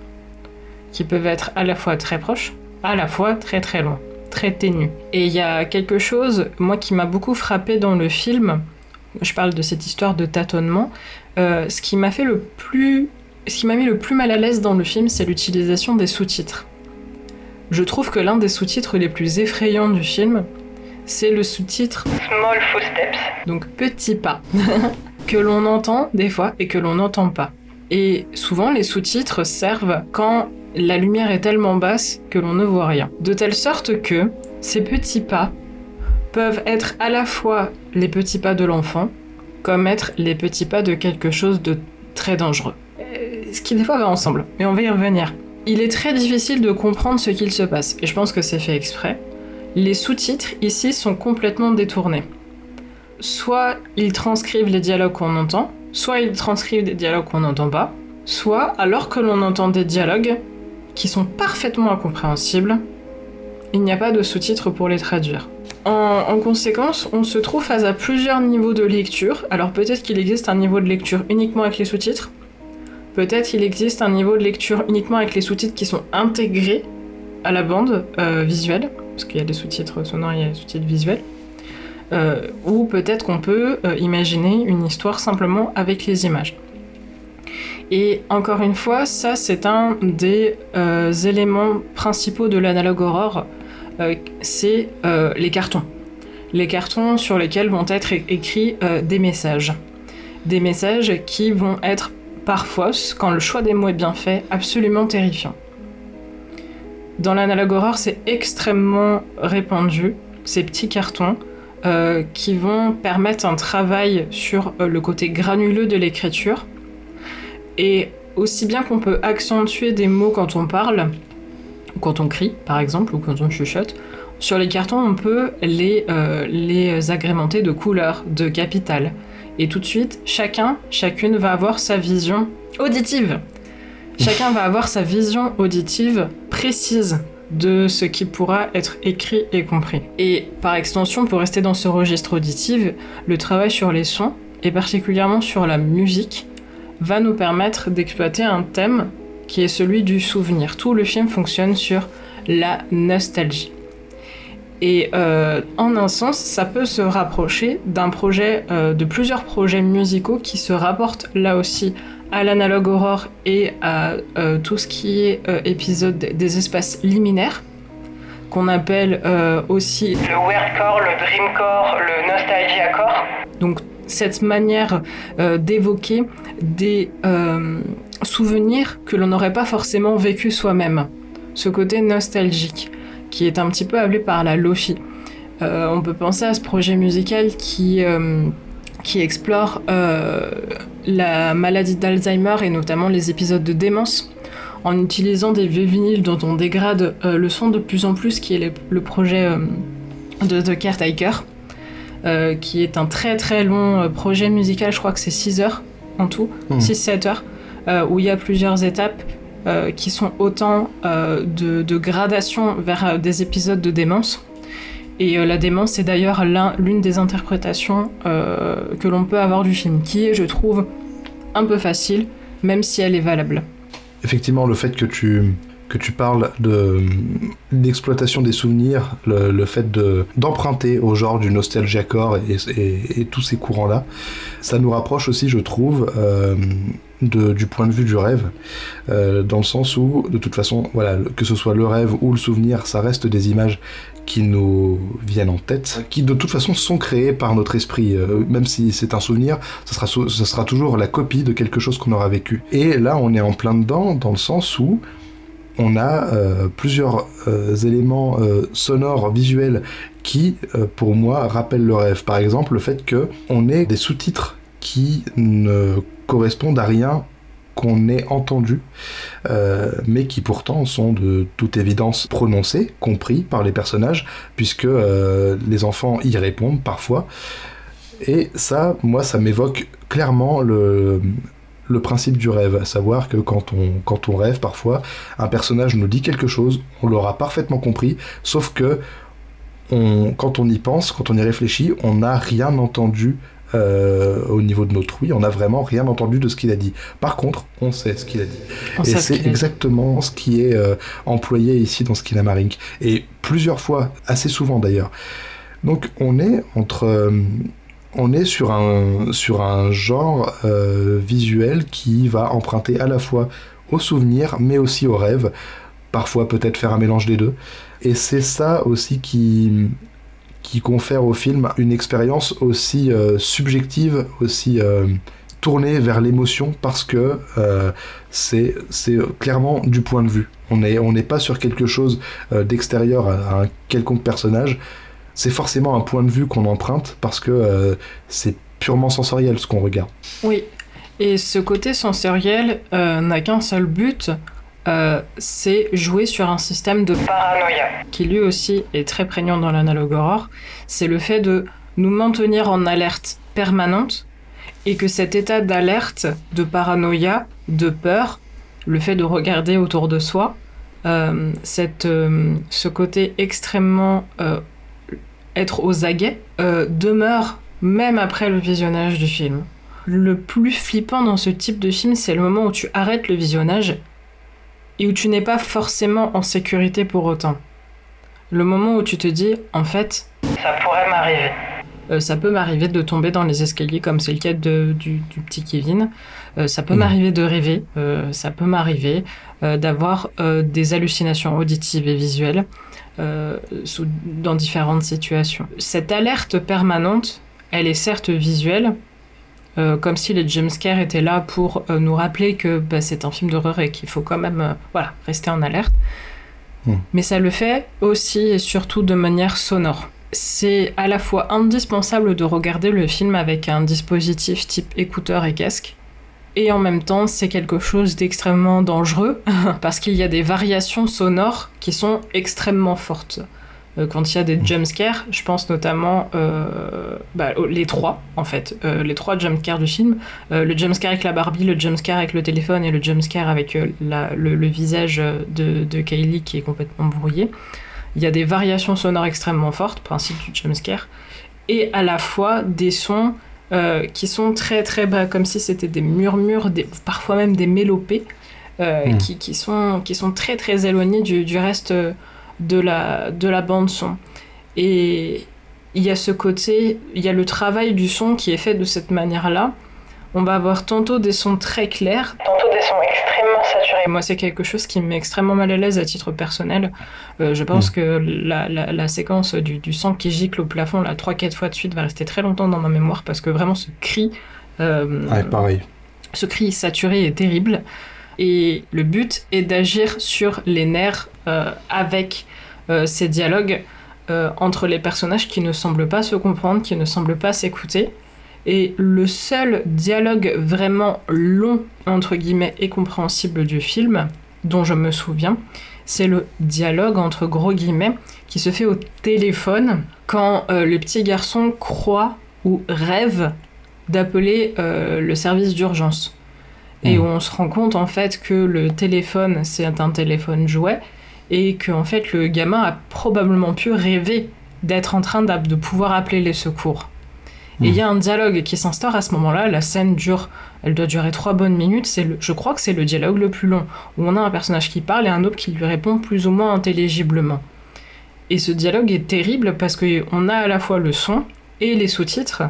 qui peuvent être à la fois très proches, à la fois très très loin, très ténus. Et il y a quelque chose, moi, qui m'a beaucoup frappé dans le film, je parle de cette histoire de tâtonnement, euh, ce qui m'a fait le plus... Ce qui m'a mis le plus mal à l'aise dans le film, c'est l'utilisation des sous-titres. Je trouve que l'un des sous-titres les plus effrayants du film, c'est le sous-titre Small Footsteps. Donc petit pas. que l'on entend des fois et que l'on n'entend pas. Et souvent, les sous-titres servent quand la lumière est tellement basse que l'on ne voit rien. De telle sorte que ces petits pas peuvent être à la fois les petits pas de l'enfant, comme être les petits pas de quelque chose de très dangereux. Euh, ce qui des fois va ensemble, mais on va y revenir. Il est très difficile de comprendre ce qu'il se passe, et je pense que c'est fait exprès. Les sous-titres ici sont complètement détournés soit ils transcrivent les dialogues qu'on entend, soit ils transcrivent des dialogues qu'on n'entend pas, soit alors que l'on entend des dialogues qui sont parfaitement incompréhensibles, il n'y a pas de sous-titres pour les traduire. En, conséquence, on se trouve face à plusieurs niveaux de lecture. Alors peut-être qu'il existe un niveau de lecture uniquement avec les sous-titres, peut-être qu'il existe un niveau de lecture uniquement avec les sous-titres qui sont intégrés à la bande euh, visuelle, parce qu'il y a des sous-titres sonores il des sous-titres visuels. Euh, ou peut-être qu'on peut euh, imaginer une histoire simplement avec les images. Et encore une fois, ça c'est un des euh, éléments principaux de l'analogue horror, c'est les cartons. Les cartons sur lesquels vont être écrits des messages. Des messages qui vont être parfois, quand le choix des mots est bien fait, absolument terrifiants. Dans l'analogue horror, c'est extrêmement répandu, ces petits cartons euh, qui vont permettre un travail sur euh, le côté granuleux de l'écriture. Et aussi bien qu'on peut accentuer des mots quand on parle, quand on crie par exemple, ou quand on chuchote, sur les cartons on peut les, euh, les agrémenter de couleurs, de capitales. Et tout de suite, chacun, chacune va avoir sa vision auditive. Chacun va avoir sa vision auditive précise de ce qui pourra être écrit et compris. Et par extension, pour rester dans ce registre auditif, le travail sur les sons, et particulièrement sur la musique, va nous permettre d'exploiter un thème qui est celui du souvenir. Tout le film fonctionne sur la nostalgie. Et euh, en un sens, ça peut se rapprocher d'un projet, euh, de plusieurs projets musicaux qui se rapportent là aussi à l'analogue aurore et à euh, tout ce qui est euh, épisode des espaces liminaires, qu'on appelle euh, aussi le weirdcore, le dreamcore, le nostalgiacore. Donc cette manière d'évoquer des souvenirs que l'on n'aurait pas forcément vécu soi-même. Ce côté nostalgique, qui est un petit peu appelé par la lofi. on peut penser à ce projet musical qui qui explore euh, la maladie d'Alzheimer et notamment les épisodes de démence en utilisant des vieux vinyles dont on dégrade euh, le son de plus en plus, qui est le, projet euh, de The Caretaker, qui est un très très long projet musical, je crois que c'est 6 heures en tout, 6-7 hmm. heures, où il y a plusieurs étapes qui sont autant de, de gradation vers des épisodes de démence. Et euh, la démence, c'est d'ailleurs l'une des interprétations euh, que l'on peut avoir du film, qui est, je trouve, un peu facile, même si elle est valable. Effectivement, le fait que tu, que tu parles de l'exploitation des souvenirs, le, fait d'emprunter au genre du nostalgiacore et, et, tous ces courants-là, ça nous rapproche aussi, je trouve, euh, du point de vue du rêve, dans le sens où, de toute façon, voilà, que ce soit le rêve ou le souvenir, ça reste des images qui nous viennent en tête, qui de toute façon sont créés par notre esprit. Euh, même si c'est un souvenir, ce sera, ce sera toujours la copie de quelque chose qu'on aura vécu. Et là, on est en plein dedans, dans le sens où on a euh, plusieurs euh, éléments sonores, visuels, qui, pour moi, rappellent le rêve. Par exemple, le fait que on ait des sous-titres qui ne correspondent à rien qu'on ait entendus, euh, mais qui pourtant sont de toute évidence prononcés, compris par les personnages, puisque euh, les enfants y répondent parfois. Et ça, moi, ça m'évoque clairement le, principe du rêve, à savoir que quand on, rêve, parfois, un personnage nous dit quelque chose, on l'aura parfaitement compris, sauf que quand on y pense, quand on y réfléchit, on n'a rien entendu euh, au niveau de notre oui, on n'a vraiment rien entendu de ce qu'il a dit. Par contre, on sait ce qu'il a dit. On Et ce c'est exactement ce qui est euh, employé ici dans Skinamarink. Et plusieurs fois, assez souvent d'ailleurs. Donc on est entre... euh, on est sur un, sur un genre visuel qui va emprunter à la fois au souvenir, mais aussi au rêve. Parfois peut-être faire un mélange des deux. Et c'est ça aussi qui, qui confère au film une expérience aussi euh, subjective, aussi euh, tournée vers l'émotion, parce que euh, c'est clairement du point de vue. On n'est on n'est pas sur quelque chose d'extérieur à un quelconque personnage. C'est forcément un point de vue qu'on emprunte, parce que c'est purement sensoriel ce qu'on regarde. Oui, et ce côté sensoriel n'a qu'un seul but, euh, c'est jouer sur un système de Paranoïa. qui lui aussi est très prégnant dans l'analogue horror, c'est le fait de nous maintenir en alerte permanente et que cet état d'alerte, de paranoïa, de peur, le fait de regarder autour de soi, euh, cette, euh, ce côté extrêmement être aux aguets, demeure même après le visionnage du film. Le plus flippant dans ce type de film, c'est le moment où tu arrêtes le visionnage et où tu n'es pas forcément en sécurité pour autant. Le moment où tu te dis, en fait, Ça pourrait m'arriver. euh, ça peut m'arriver de tomber dans les escaliers comme c'est le cas de- du, du petit Kevin. Euh, ça peut m'arriver de rêver. Euh, ça peut m'arriver euh, d'avoir euh, des hallucinations auditives et visuelles euh, sous- dans différentes situations. Cette alerte permanente, elle est certes visuelle, euh, comme si les jumpscares étaient là pour euh, nous rappeler que bah, c'est un film d'horreur et qu'il faut quand même euh, voilà, rester en alerte. Hmm. Mais ça le fait aussi et surtout de manière sonore. C'est à la fois indispensable de regarder le film avec un dispositif type écouteur et casque, et en même temps c'est quelque chose d'extrêmement dangereux parce qu'il y a des variations sonores qui sont extrêmement fortes. Euh, quand il y a des jumpscares, je pense notamment euh, bah, les trois en fait, euh, les trois jumpscares du film, Euh, le jumpscare avec la Barbie, le jumpscare avec le téléphone et le jumpscare avec la- le, le visage de, de Kylie qui est complètement brouillé. Il y a des variations sonores extrêmement fortes, principe du jumpscare, et à la fois des sons qui sont très très bas, comme si c'était des murmures, des, parfois même des mélopées, euh, Mm. qui, qui sont, qui sont très très éloignés du, du reste de la, de la bande son. Et il y a ce côté, il y a le travail du son qui est fait de cette manière-là. On va avoir tantôt des sons très clairs, Tantôt des sons extrêmement saturés. moi, c'est quelque chose qui me met extrêmement mal à l'aise à titre personnel. Euh, je pense Mm. que la, la- la séquence du, du sang qui gicle au plafond, là, 3-4 fois de suite, va rester très longtemps dans ma mémoire parce que vraiment ce cri, euh, Ouais, pareil. ce cri saturé est terrible. Et le but est d'agir sur les nerfs euh, avec euh, ces dialogues euh, entre les personnages qui ne semblent pas se comprendre, qui ne semblent pas s'écouter. Et le seul dialogue vraiment long, entre guillemets, et compréhensible du film, dont je me souviens, c'est le dialogue entre gros guillemets qui se fait au téléphone quand le petit garçon croit ou rêve d'appeler le service d'urgence. Et où on se rend compte en fait que le téléphone c'est un téléphone jouet et que en fait le gamin a probablement pu rêver d'être en train de pouvoir appeler les secours. Et il y a un dialogue qui s'instaure à ce moment-là. La scène dure, elle doit durer trois bonnes minutes. C'est le, je crois que c'est le dialogue le plus long où on a un personnage qui parle et un autre qui lui répond plus ou moins intelligiblement. Et ce dialogue est terrible parce qu'on a à la fois le son et les sous-titres.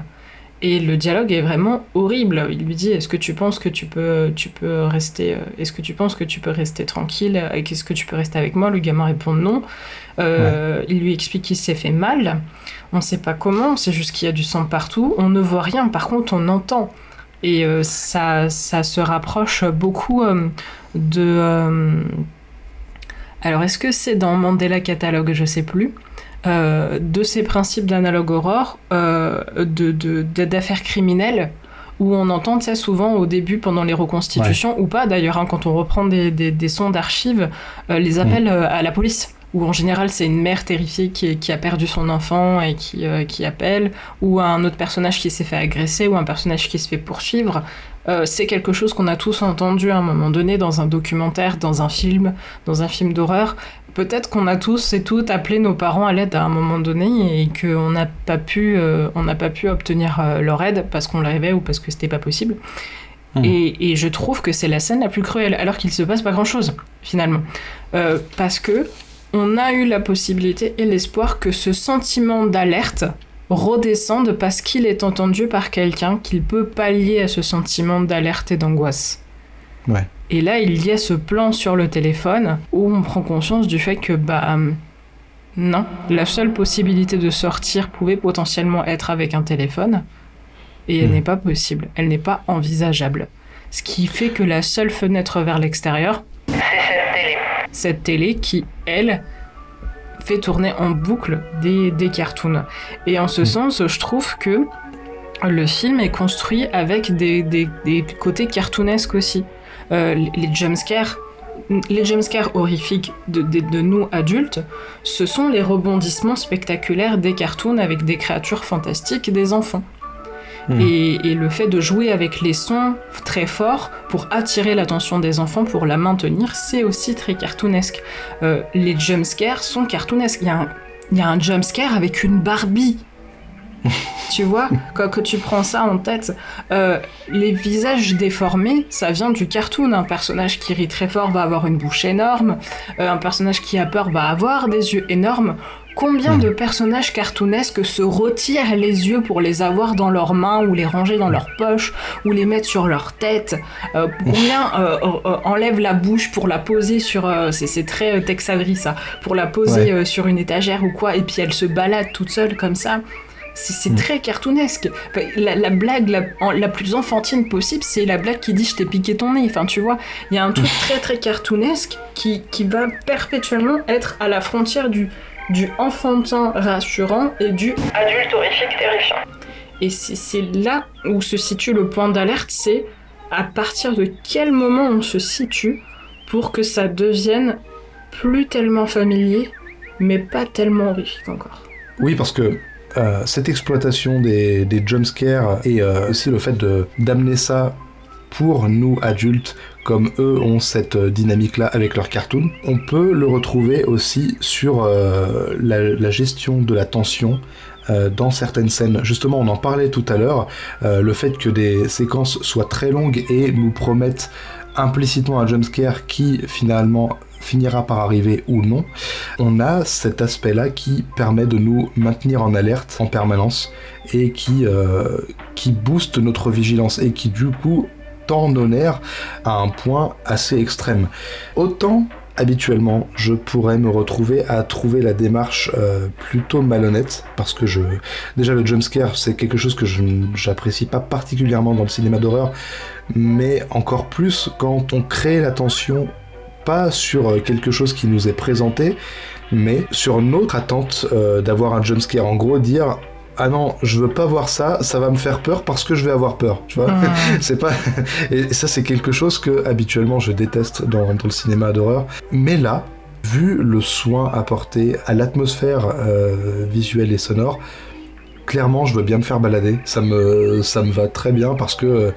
Et le dialogue est vraiment horrible. Il lui dit Est-ce que tu penses que tu peux, tu peux rester, euh, est-ce que tu penses que tu peux rester tranquille Est-ce que tu peux rester avec moi? Le gamin répond non. Euh, Il lui explique qu'il s'est fait mal. On ne sait pas comment. C'est juste qu'il y a du sang partout. On ne voit rien. Par contre, on entend. Et euh, ça, ça se rapproche beaucoup euh, de. Alors, est-ce que c'est dans Mandela Catalogue? Je sais plus. Euh, de ces principes d'analogue aurore, euh, de, de- de- d'affaires criminelles, où on entend, sais, souvent au début, pendant les reconstitutions, ou pas d'ailleurs, hein, quand on reprend des, des, sons d'archives, euh, les appels mm. à la police où en général c'est une mère terrifiée qui, a perdu son enfant et qui, qui, appelle, ou un autre personnage qui s'est fait agresser, ou un personnage qui se fait poursuivre. c'est quelque chose qu'on a tous entendu à un moment donné dans un documentaire, dans un film, dans un film d'horreur peut-être qu'on a tous et toutes appelé nos parents à l'aide à un moment donné et qu'on n'a pas pu, euh, on n'a pas pu obtenir euh, leur aide parce qu'on rêvait ou parce que c'était pas possible. Hmm. Et, je trouve que c'est la scène la plus cruelle, alors qu'il se passe pas grand chose finalement, euh, parce que on a eu la possibilité et l'espoir que ce sentiment d'alerte redescende parce qu'il est entendu par quelqu'un qu'il peut pallier à ce sentiment d'alerte et d'angoisse. Ouais. Et là, il y a ce plan sur le téléphone où on prend conscience du fait que, bah, non, la seule possibilité de sortir pouvait potentiellement être avec un téléphone, et elle hmm. n'est pas possible, elle n'est pas envisageable. Ce qui fait que la seule fenêtre vers l'extérieur, c'est cette télé. Cette télé qui, elle, fait tourner en boucle des, des cartoons. Et en ce hmm. sens, je trouve que le film est construit avec des, des, des côtés cartoonesques aussi. Euh, les jumpscares les jumpscares horrifiques de, de, nous adultes, ce sont les rebondissements spectaculaires des cartoons avec des créatures fantastiques des enfants. Hmm. Et, le fait de jouer avec les sons très forts pour attirer l'attention des enfants, pour la maintenir, c'est aussi très cartoonesque. Euh, les jumpscares sont cartoonesques. Il y, a un, il y a un jumpscare avec une Barbie tu vois, quand que tu prends ça en tête, euh, les visages déformés, ça vient du cartoon. Un personnage qui rit très fort va avoir une bouche énorme, euh, un personnage qui a peur va avoir des yeux énormes. Combien de personnages cartoonesques se retirent les yeux pour les avoir dans leurs mains ou les ranger dans leurs poches ou les mettre sur leur tête? Euh, Combien enlèvent la bouche pour la poser sur... c'est très texadri ça. Pour la poser sur une étagère ou quoi et puis elle se balade toute seule comme ça c'est hmm. très cartoonesque. la, blague la, plus enfantine possible, c'est la blague qui dit je t'ai piqué ton nez. Enfin, tu vois, il y a un truc très très cartoonesque qui, qui va perpétuellement être à la frontière du, du enfantin rassurant et du adulte horrifique terrifiant. Et c'est là où se situe le point d'alerte, c'est à partir de quel moment on se situe pour que ça devienne plus tellement familier, mais pas tellement horrifique encore. Oui, parce que euh, cette exploitation des, des jumpscares et euh, aussi le fait d'amener ça pour nous adultes, comme eux ont cette dynamique-là avec leurs cartoons, on peut le retrouver aussi sur euh, la, gestion de la tension dans certaines scènes. Justement, on en parlait tout à l'heure, le fait que des séquences soient très longues et nous promettent implicitement un jumpscare qui finalement finira par arriver ou non, on a cet aspect-là qui permet de nous maintenir en alerte en permanence et qui, euh, qui booste notre vigilance et qui du coup tend nos nerfs à un point assez extrême. Autant habituellement, je pourrais me retrouver à trouver la démarche euh, plutôt malhonnête parce que je déjà le jumpscare c'est quelque chose que je j'apprécie pas particulièrement dans le cinéma d'horreur mais encore plus quand on crée la tension pas sur euh, quelque chose qui nous est présenté, mais sur notre attente euh, d'avoir un jumpscare. En gros, dire ah non, je veux pas voir ça, ça va me faire peur parce que je vais avoir peur, tu vois. c'est pas et ça c'est quelque chose que habituellement je déteste dans, le cinéma d'horreur, mais là, vu le soin apporté à l'atmosphère euh, visuelle et sonore, clairement je veux bien me faire balader. Ça me ça me va très bien parce que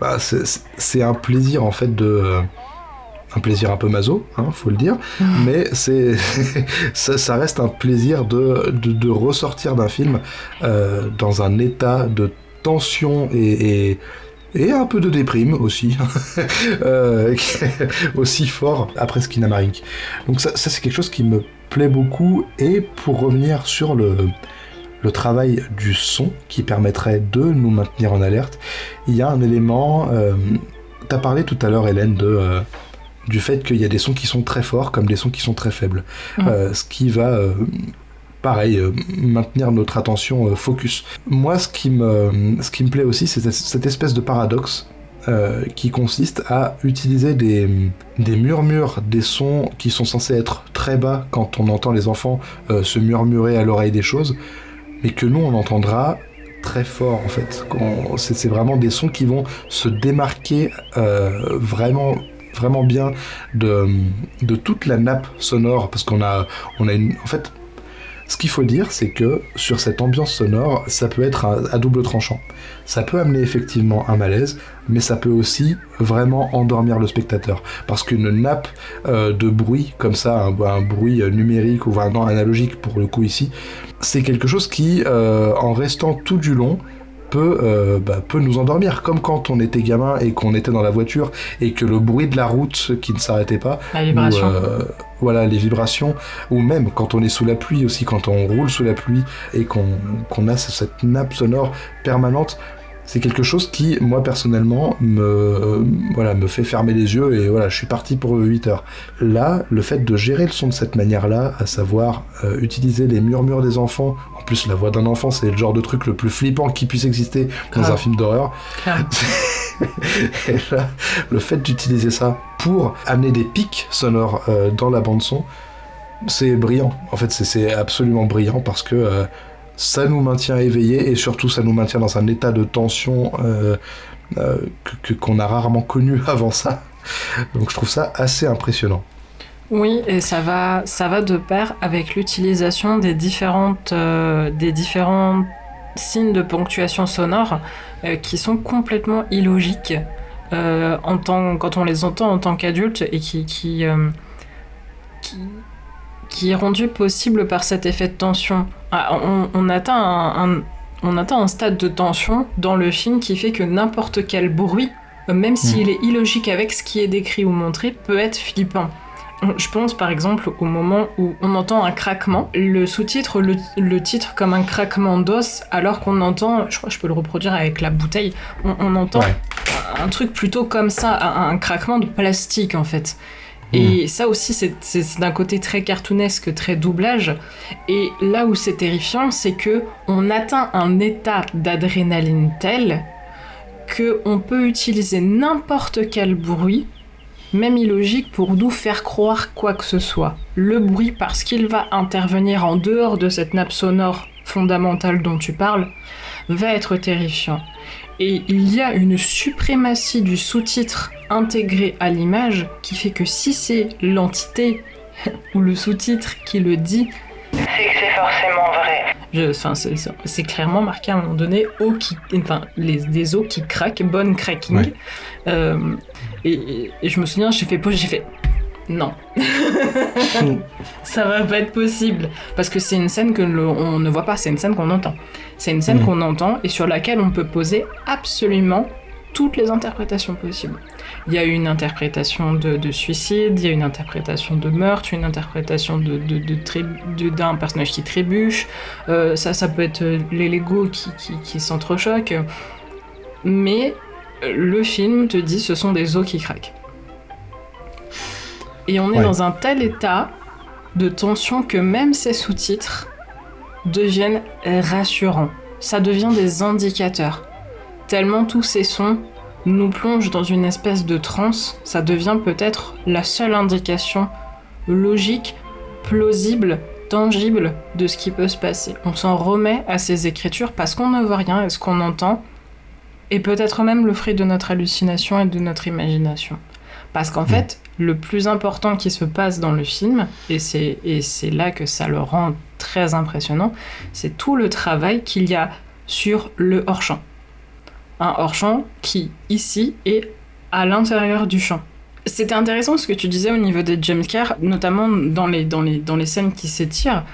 bah, c'est un plaisir en fait de un plaisir un peu maso, hein, faut le dire, ah. mais c'est ça, reste un plaisir de, de, ressortir d'un film euh, dans un état de tension et, et, un peu de déprime aussi, euh, aussi fort après Skinamarink. Donc ça, ça c'est quelque chose qui me plaît beaucoup, et pour revenir sur le, le travail du son qui permettrait de nous maintenir en alerte, il y a un élément... Euh, T'as parlé tout à l'heure, Hélène, de euh, du fait qu'il y a des sons qui sont très forts comme des sons qui sont très faibles. Mm. Euh, ce qui va, euh, pareil, euh, maintenir notre attention focus. Moi, ce qui me, ce qui me plaît aussi, c'est cette espèce de paradoxe qui consiste à utiliser des, des, murmures, des sons qui sont censés être très bas quand on entend les enfants se murmurer à l'oreille des choses, mais que nous on entendra très forts en fait. C'est vraiment des sons qui vont se démarquer vraiment vraiment bien de, toute la nappe sonore parce qu'on a on a une en fait ce qu'il faut dire, c'est que sur cette ambiance sonore, ça peut être à, double tranchant. Ça peut amener effectivement un malaise, mais ça peut aussi vraiment endormir le spectateur. Parce qu'une nappe euh, de bruit, comme ça, un, bruit numérique ou vraiment analogique pour le coup ici, c'est quelque chose qui, euh, en restant tout du long, peut, euh, bah, peut nous endormir, comme quand on était gamin et qu'on était dans la voiture et que le bruit de la route qui ne s'arrêtait pas, la vibration. Euh, voilà les vibrations, ou même quand on est sous la pluie aussi, quand on roule sous la pluie et qu'on a cette nappe sonore permanente, c'est quelque chose qui, moi personnellement, me, voilà, me fait fermer les yeux et voilà, je suis parti pour 8 heures. Là, le fait de gérer le son de cette manière-là, à savoir euh, utiliser les murmures des enfants, en plus la voix d'un enfant, c'est le genre de truc le plus flippant qui puisse exister dans un film d'horreur. et là, le fait d'utiliser ça pour amener des pics sonores euh, dans la bande son, c'est brillant. En fait, c'est absolument brillant parce que euh, ça nous maintient éveillés et surtout ça nous maintient dans un état de tension euh, euh, que qu'on a rarement connu avant ça. Donc je trouve ça assez impressionnant. Oui, et ça va, ça va de pair avec l'utilisation des différentes, euh, des différents signes de ponctuation sonore qui sont complètement illogiques en tant, quand on les entend en tant qu'adulte et qui, qui, qui qui est rendu possible par cet effet de tension. Ah, on, atteint un, on atteint un stade de tension dans le film qui fait que n'importe quel bruit, même s'il mm. est illogique avec ce qui est décrit ou montré, peut être flippant. Je pense par exemple au moment où on entend un craquement, le sous-titre le, titre comme un craquement d'os, alors qu'on entend, je crois que je peux le reproduire avec la bouteille, on, entend un truc plutôt comme ça, un, un, craquement de plastique en fait. Et mm. ça aussi, c'est d'un côté très cartoonesque, très doublage. Et là où c'est terrifiant, c'est que on atteint un état d'adrénaline tel que on peut utiliser n'importe quel bruit, même illogique, pour nous faire croire quoi que ce soit. Le bruit, parce qu'il va intervenir en dehors de cette nappe sonore fondamentale dont tu parles, va être terrifiant. Et il y a une suprématie du sous-titre intégré à l'image qui fait que si c'est l'entité ou le sous-titre qui le dit, c'est que c'est forcément vrai. Enfin, c'est clairement marqué à un moment donné, qui, enfin, les, des os qui craquent, bonne cracking. Euh, et, je me souviens, j'ai fait pause, j'ai fait non. ça va pas être possible. Parce que c'est une scène que on ne voit pas, c'est une scène qu'on entend. C'est une scène mm. qu'on entend et sur laquelle on peut poser absolument toutes les interprétations possibles. Il y a une interprétation de, suicide, il y a une interprétation de meurtre, une interprétation de, d'un personnage qui trébuche. Euh, ça, ça peut être les Lego qui, qui, s'entrechoquent. Mais le film te dit ce sont des os qui craquent. Et on est dans un tel état de tension que même ces sous-titres deviennent rassurants. Ça devient des indicateurs. Tellement tous ces sons nous plongent dans une espèce de transe, ça devient peut-être la seule indication logique, plausible, tangible de ce qui peut se passer. On s'en remet à ces écritures parce qu'on ne voit rien et ce qu'on entend est peut-être même le fruit de notre hallucination et de notre imagination. Parce qu'en mm. fait, le plus important qui se passe dans le film, et c'est, là que ça le rend très impressionnant, c'est tout le travail qu'il y a sur le hors-champ. Un hors-champ qui, ici, est à l'intérieur du champ. C'était intéressant ce que tu disais au niveau des jumpscares, notamment dans les, dans, les, dans les scènes qui s'étirent,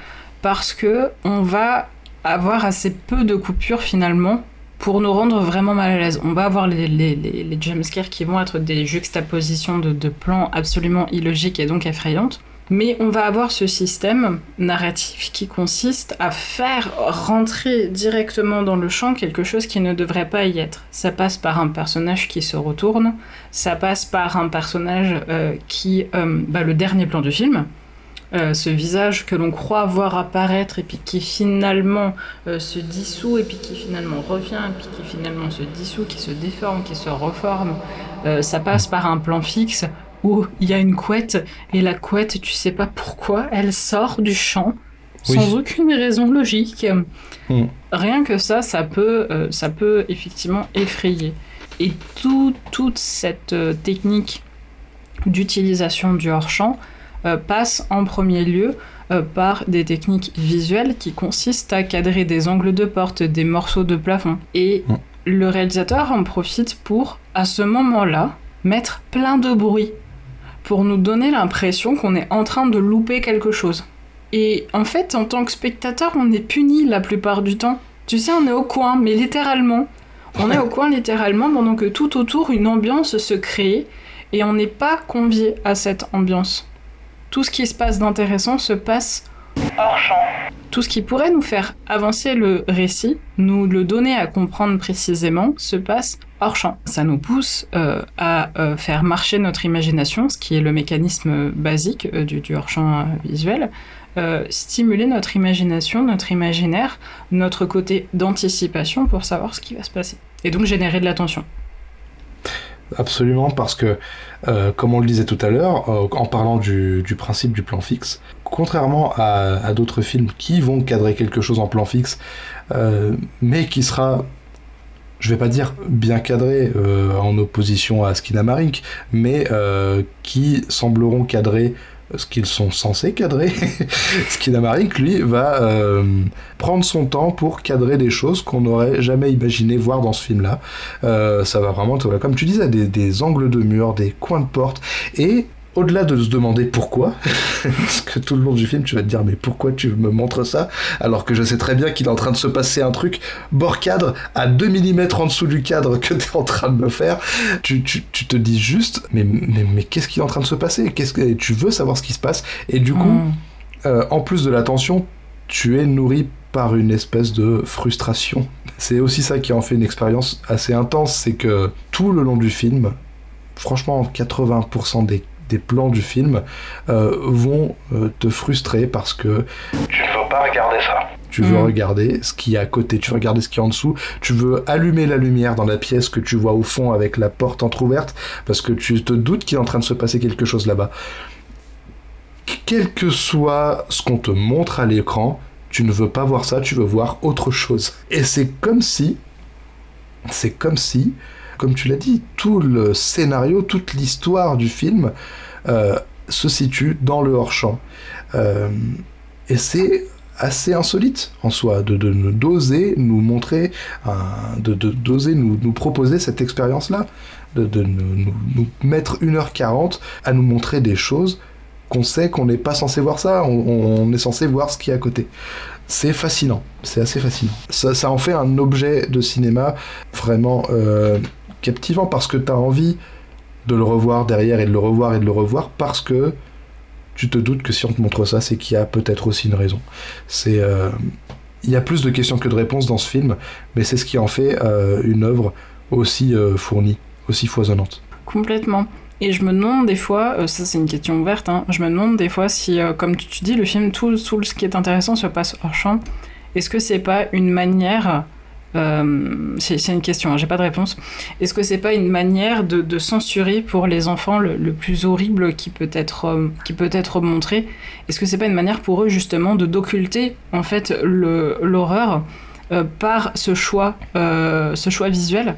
parce que on va avoir assez peu de coupures finalement pour nous rendre vraiment mal à l'aise. On va avoir les, les, les, jumpscares qui vont être des juxtapositions de, plans absolument illogiques et donc effrayantes. Mais on va avoir ce système narratif qui consiste à faire rentrer directement dans le champ quelque chose qui ne devrait pas y être. Ça passe par un personnage qui se retourne, ça passe par un personnage euh, qui... Euh, bah, le dernier plan du film, euh, ce visage que l'on croit voir apparaître et puis qui finalement euh, se dissout et puis qui finalement revient et puis qui finalement se dissout, qui se déforme, qui se reforme. Euh, ça passe par un plan fixe où il y a une couette et la couette, tu sais pas pourquoi, elle sort du champ sans aucune raison logique. Mm. Rien que ça, ça peut, ça peut effectivement effrayer. Et tout- toute cette technique d'utilisation du hors-champ passe en premier lieu euh, par des techniques visuelles qui consistent à cadrer des angles de porte, des morceaux de plafond. Et Mm. le réalisateur en profite pour, à ce moment-là, mettre plein de bruit pour nous donner l'impression qu'on est en train de louper quelque chose. Et en fait, en tant que spectateur, on est puni la plupart du temps. Tu sais, on est au coin, mais littéralement. On est au coin littéralement pendant que tout autour, une ambiance se crée et on n'est pas convié à cette ambiance. Tout ce qui se passe d'intéressant se passe Hors champ. tout ce qui pourrait nous faire avancer le récit, nous le donner à comprendre précisément, se passe hors champ. Ça nous pousse euh, à euh, faire marcher notre imagination, ce qui est le mécanisme basique euh, du, du hors champ euh, visuel, euh, stimuler notre imagination, notre imaginaire, notre côté d'anticipation pour savoir ce qui va se passer. Et donc générer de l'attention. Absolument, parce que, euh, comme on le disait tout à l'heure, euh, en parlant du, principe du plan fixe, contrairement à, d'autres films qui vont cadrer quelque chose en plan fixe, euh, mais qui sera, je vais pas dire bien cadré en opposition à Skinamarink, mais qui sembleront cadrer ce qu'ils sont censés cadrer. Skinamarink, lui, va euh, prendre son temps pour cadrer des choses qu'on n'aurait jamais imaginé voir dans ce film-là. Euh, ça va vraiment, comme tu disais, des, des angles de mur, des coins de porte, et au-delà de se demander pourquoi, parce que tout le long du film, tu vas te dire, mais pourquoi tu me montres ça Alors que je sais très bien qu'il est en train de se passer un truc bord cadre, à 2 mm en dessous du cadre que tu es en train de me faire. Tu, tu, tu te dis juste, mais, mais, mais qu'est-ce qui est en train de se passer? Qu'est-ce que, Tu veux savoir ce qui se passe? Et du coup, Mm. euh, en plus de l'attention, tu es nourri par une espèce de frustration. C'est aussi ça qui en fait une expérience assez intense, c'est que tout le long du film, franchement 80% des, des plans du film euh, vont euh, te frustrer parce que Tu ne veux pas regarder ça. tu veux Mm. regarder ce qui est à côté, tu veux regarder ce qui est en dessous, tu veux allumer la lumière dans la pièce que tu vois au fond avec la porte entr'ouverte parce que tu te doutes qu'il est en train de se passer quelque chose là-bas. Quel que soit ce qu'on te montre à l'écran, tu ne veux pas voir ça, tu veux voir autre chose. Et c'est comme si, c'est comme si, comme tu l'as dit, tout le scénario, toute l'histoire du film euh, se situe dans le hors-champ. Euh, et c'est assez insolite en soi de, d'oser nous montrer, de, d'oser nous, proposer cette expérience-là, de, nous, mettre 1h40 à nous montrer des choses qu'on sait qu'on n'est pas censé voir ça, on, est censé voir ce qui est à côté. C'est fascinant, c'est assez fascinant. Ça, ça en fait un objet de cinéma vraiment euh, captivant parce que tu as envie de le revoir derrière et de le revoir et de le revoir parce que tu te doutes que si on te montre ça, c'est qu'il y a peut-être aussi une raison. C'est, euh, il y a plus de questions que de réponses dans ce film, mais c'est ce qui en fait euh, une œuvre aussi euh, fournie, aussi foisonnante. Complètement. Et je me demande des fois, ça c'est une question ouverte, hein, je me demande des fois si, comme tu dis, le film, tout, tout ce qui est intéressant se passe hors champ. Est-ce que c'est pas une manière. Euh, c'est une question, hein, j'ai pas de réponse. Est-ce que c'est pas une manière de, censurer pour les enfants le, plus horrible qui peut être, euh, qui peut être montré? Est-ce que c'est pas une manière pour eux justement de d'occulter en fait l'horreur euh, par ce choix, ce choix visuel?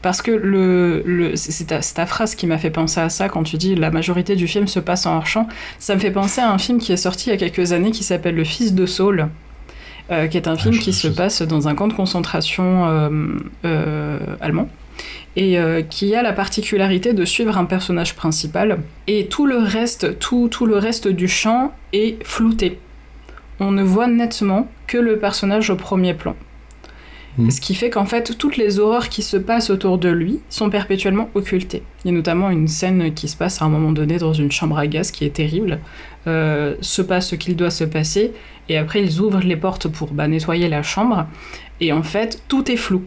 Parce que c'est ta, ta phrase qui m'a fait penser à ça quand tu dis la majorité du film se passe en hors-champ. Ça me fait penser à un film qui est sorti il y a quelques années qui s'appelle Le Fils de Saul, euh, qui est un film qui se passe dans un camp de concentration euh, euh, allemand et qui a la particularité de suivre un personnage principal et tout le reste, tout, tout le reste du champ est flouté. On ne voit nettement que le personnage au premier plan. Mhm. Ce qui fait qu'en fait, toutes les horreurs qui se passent autour de lui sont perpétuellement occultées. Il y a notamment une scène qui se passe à un moment donné dans une chambre à gaz qui est terrible. Euh, se passe ce qu'il doit se passer, et après ils ouvrent les portes pour bah, nettoyer la chambre, et en fait, tout est flou.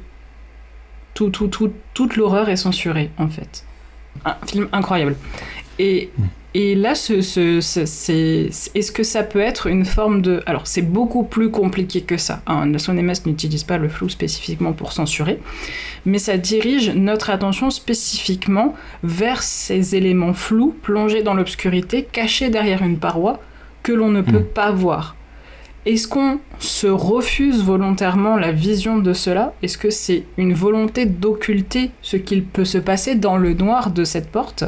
Tout, tout, tout, toute l'horreur est censurée, en fait. Un film incroyable. Et, Mm. Et là, ce, ce- ce- c'est, est-ce que ça peut être une forme de... Alors, c'est beaucoup plus compliqué que ça. Hein. La Sonémès n'utilise pas le flou spécifiquement pour censurer, mais ça dirige notre attention spécifiquement vers ces éléments flous, plongés dans l'obscurité, cachés derrière une paroi, que l'on ne peut Mm. pas voir. Est-ce qu'on se refuse volontairement la vision de cela? Est-ce que c'est une volonté d'occulter ce qu'il peut se passer dans le noir de cette porte,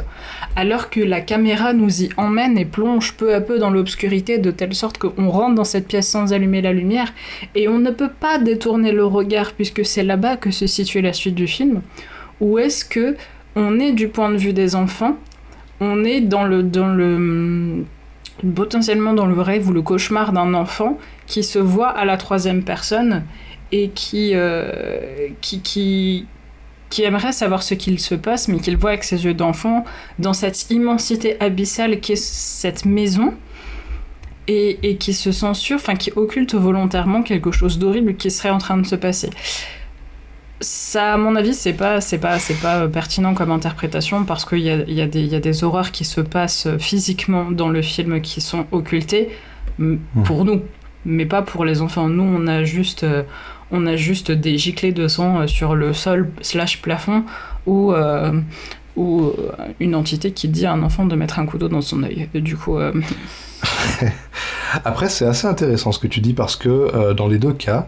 alors que la caméra nous y emmène et plonge peu à peu dans l'obscurité de telle sorte qu'on rentre dans cette pièce sans allumer la lumière et on ne peut pas détourner le regard puisque c'est là-bas que se situe la suite du film? Ou est-ce que on est du point de vue des enfants, on est dans le dans le potentiellement dans le rêve ou le cauchemar d'un enfant qui se voit à la troisième personne et qui, euh, qui, qui, qui aimerait savoir ce qu'il se passe, mais qu'il voit avec ses yeux d'enfant dans cette immensité abyssale qu'est cette maison et, et qui se censure, enfin qui occulte volontairement quelque chose d'horrible qui serait en train de se passer ça, à mon avis, c'est pas, c'est pas, c'est pas pertinent comme interprétation parce qu'il y a, y, a y a, des horreurs qui se passent physiquement dans le film qui sont occultées hmm. pour nous, mais pas pour les enfants. Nous, on a juste, on a juste des giclées de sang sur le sol slash plafond ou euh, ou une entité qui dit à un enfant de mettre un couteau dans son œil. Du coup. Euh... Après, c'est assez intéressant ce que tu dis parce que euh, dans les deux cas,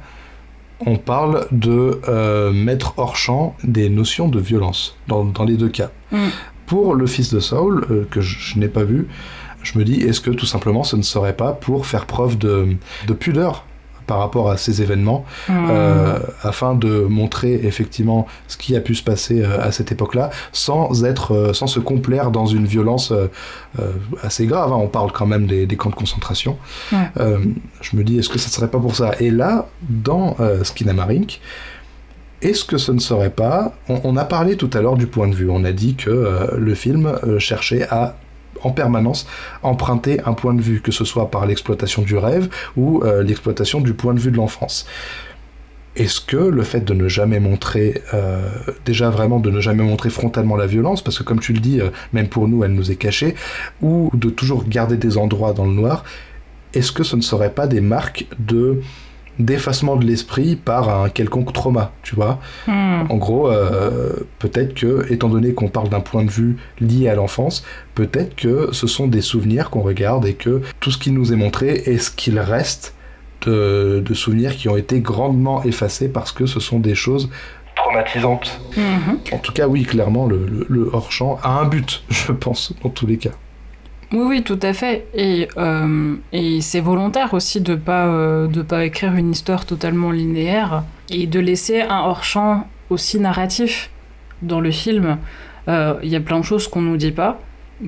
on parle de euh, mettre hors champ des notions de violence, dans, les deux cas. Mm. Pour le fils de Saul, euh, que je, n'ai pas vu, je me dis, est-ce que tout simplement ce ne serait pas pour faire preuve de pudeur par rapport à ces événements, hmm. euh, afin de montrer effectivement ce qui a pu se passer euh, à cette époque-là, sans être, euh, sans se complaire dans une violence assez grave. Hein. On parle quand même des, camps de concentration. je me dis, est-ce que ça ne serait pas pour ça? Et là, dans Skinamarink, est-ce que ce ne serait pas... On, a parlé tout à l'heure du point de vue. On a dit que le film cherchait à en permanence emprunter un point de vue, que ce soit par l'exploitation du rêve ou euh, l'exploitation du point de vue de l'enfance. Est-ce que le fait de ne jamais montrer, euh, déjà vraiment de ne jamais montrer frontalement la violence, parce que comme tu le dis, euh, même pour nous, elle nous est cachée, ou de toujours garder des endroits dans le noir, est-ce que ce ne serait pas des marques de d'effacement de l'esprit par un quelconque trauma, tu vois. Hmm. En gros, euh, peut-être que, étant donné qu'on parle d'un point de vue lié à l'enfance, peut-être que ce sont des souvenirs qu'on regarde et que tout ce qui nous est montré est ce qu'il reste de, souvenirs qui ont été grandement effacés parce que ce sont des choses traumatisantes. Hmm. En tout cas, oui, clairement, le, le hors-champ a un but, je pense, dans tous les cas. Oui, oui, tout à fait. Et, euh, et c'est volontaire aussi de pas euh, pas écrire une histoire totalement linéaire et de laisser un hors-champ aussi narratif dans le film. Euh, il y a plein de choses qu'on nous dit pas,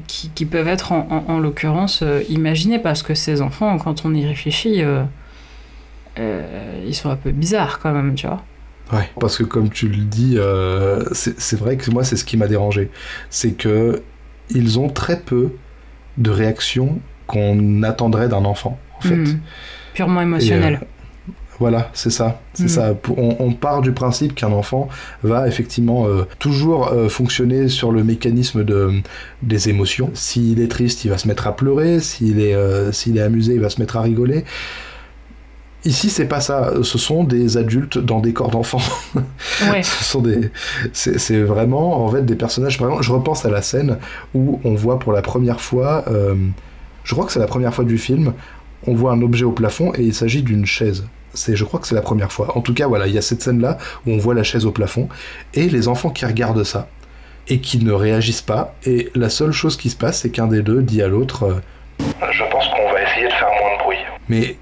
qui, qui peuvent être en, en, l'occurrence imaginées parce que ces enfants, quand on y réfléchit, ils sont un peu bizarres quand même, tu vois. Ouais, parce que comme tu le dis, c'est vrai que moi c'est ce qui m'a dérangé, c'est que ils ont très peu de réaction qu'on attendrait d'un enfant, en fait. Hmm. Purement émotionnel. Euh, voilà, c'est ça. C'est hmm. ça. On, part du principe qu'un enfant va effectivement euh, toujours euh, fonctionner sur le mécanisme de, des émotions. S'il est triste, il va se mettre à pleurer. S'il est, s'il est amusé, il va se mettre à rigoler. Ici, c'est pas ça. Ce sont des adultes dans des corps d'enfants. Ouais. Ce sont des. C'est vraiment en fait des personnages. Par exemple, je repense à la scène où on voit pour la première fois. Euh, je crois que c'est la première fois du film. On voit un objet au plafond et il s'agit d'une chaise. C'est, je crois que c'est la première fois. En tout cas, voilà, il y a cette scène-là où on voit la chaise au plafond et les enfants qui regardent ça et qui ne réagissent pas. Et la seule chose qui se passe, c'est qu'un des deux dit à l'autre. Euh, je pense qu'on va essayer de faire moins de bruit. Mais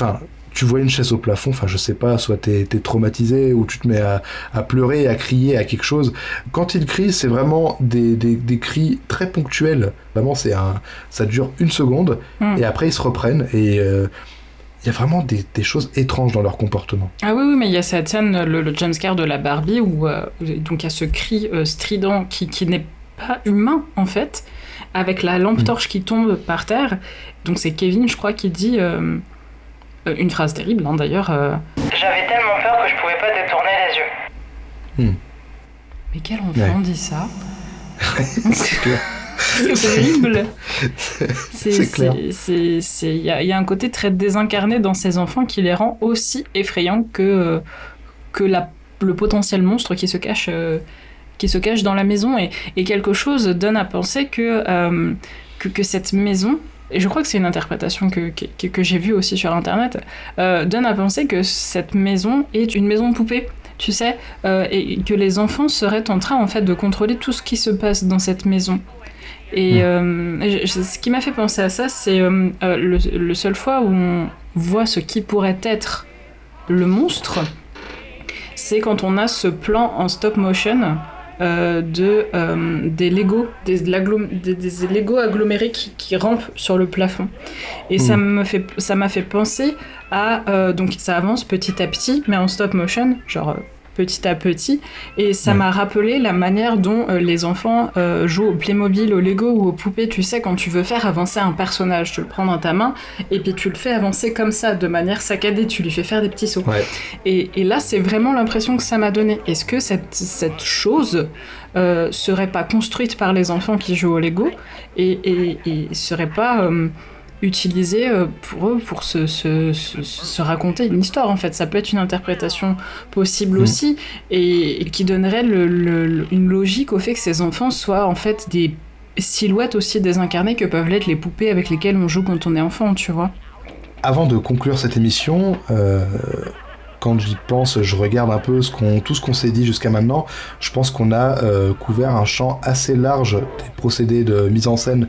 Enfin, tu vois une chaise au plafond, enfin je sais pas, soit t'es es traumatisé ou tu te mets à, pleurer, à crier à quelque chose. Quand il crie, c'est vraiment des, des, cris très ponctuels. Vraiment, c'est un, ça dure une seconde hmm. et après ils se reprennent et euh, il y a vraiment des, des, choses étranges dans leur comportement. Ah oui, oui, mais il y a cette scène, le, le jumpscare de la Barbie, où euh, donc il y a ce cri euh, strident qui, qui n'est pas humain en fait, avec la lampe hmm. torche qui tombe par terre. Donc c'est Kevin, je crois, qui dit une phrase terrible, hein, d'ailleurs. Euh. J'avais tellement peur que je pouvais pas détourner les yeux. Hmm. Mais quel enfant dit ça C'est terrible. C'est clair. Il y, y, a un côté très désincarné dans ces enfants qui les rend aussi effrayants que, que la, le potentiel monstre qui se cache, qui se cache dans la maison. Et, et quelque chose donne à penser que, que, que, cette maison et je crois que c'est une interprétation que, que, que j'ai vue aussi sur Internet, euh, donne à penser que cette maison est une maison poupée tu sais, euh, et que les enfants seraient en train en fait de contrôler tout ce qui se passe dans cette maison. Et Hmm. euh, je- ce qui m'a fait penser à ça, c'est euh, le, le seul fois où on voit ce qui pourrait être le monstre, c'est quand on a ce plan en stop motion euh, de euh, des Lego, des, Lego agglomérés qui, qui rampent sur le plafond. Et ça me fait, ça m'a fait penser à euh, donc ça avance petit à petit, mais en stop motion, genre petit à petit, et ça Ouais. m'a rappelé la manière dont euh, les enfants euh, jouent au Playmobil, au Lego ou aux poupées. Tu sais, quand tu veux faire avancer un personnage, tu le prends dans ta main et puis tu le fais avancer comme ça, de manière saccadée. Tu lui fais faire des petits sauts. Ouais. Et, et là, c'est vraiment l'impression que ça m'a donné. Est-ce que cette, cette chose euh, serait pas construite par les enfants qui jouent au Lego et, et, et serait pas utilisée euh, pour eux pour se, se, se, se raconter une histoire en fait. Ça peut être une interprétation possible aussi et, et qui donnerait le- le- le- une logique au fait que ces enfants soient en fait des silhouettes aussi désincarnées que peuvent l'être les poupées avec lesquelles on joue quand on est enfant tu vois. Avant de conclure cette émission, euh, quand j'y pense, je regarde un peu ce qu'on, tout ce qu'on s'est dit jusqu'à maintenant. Je pense qu'on a euh, couvert un champ assez large des procédés de mise en scène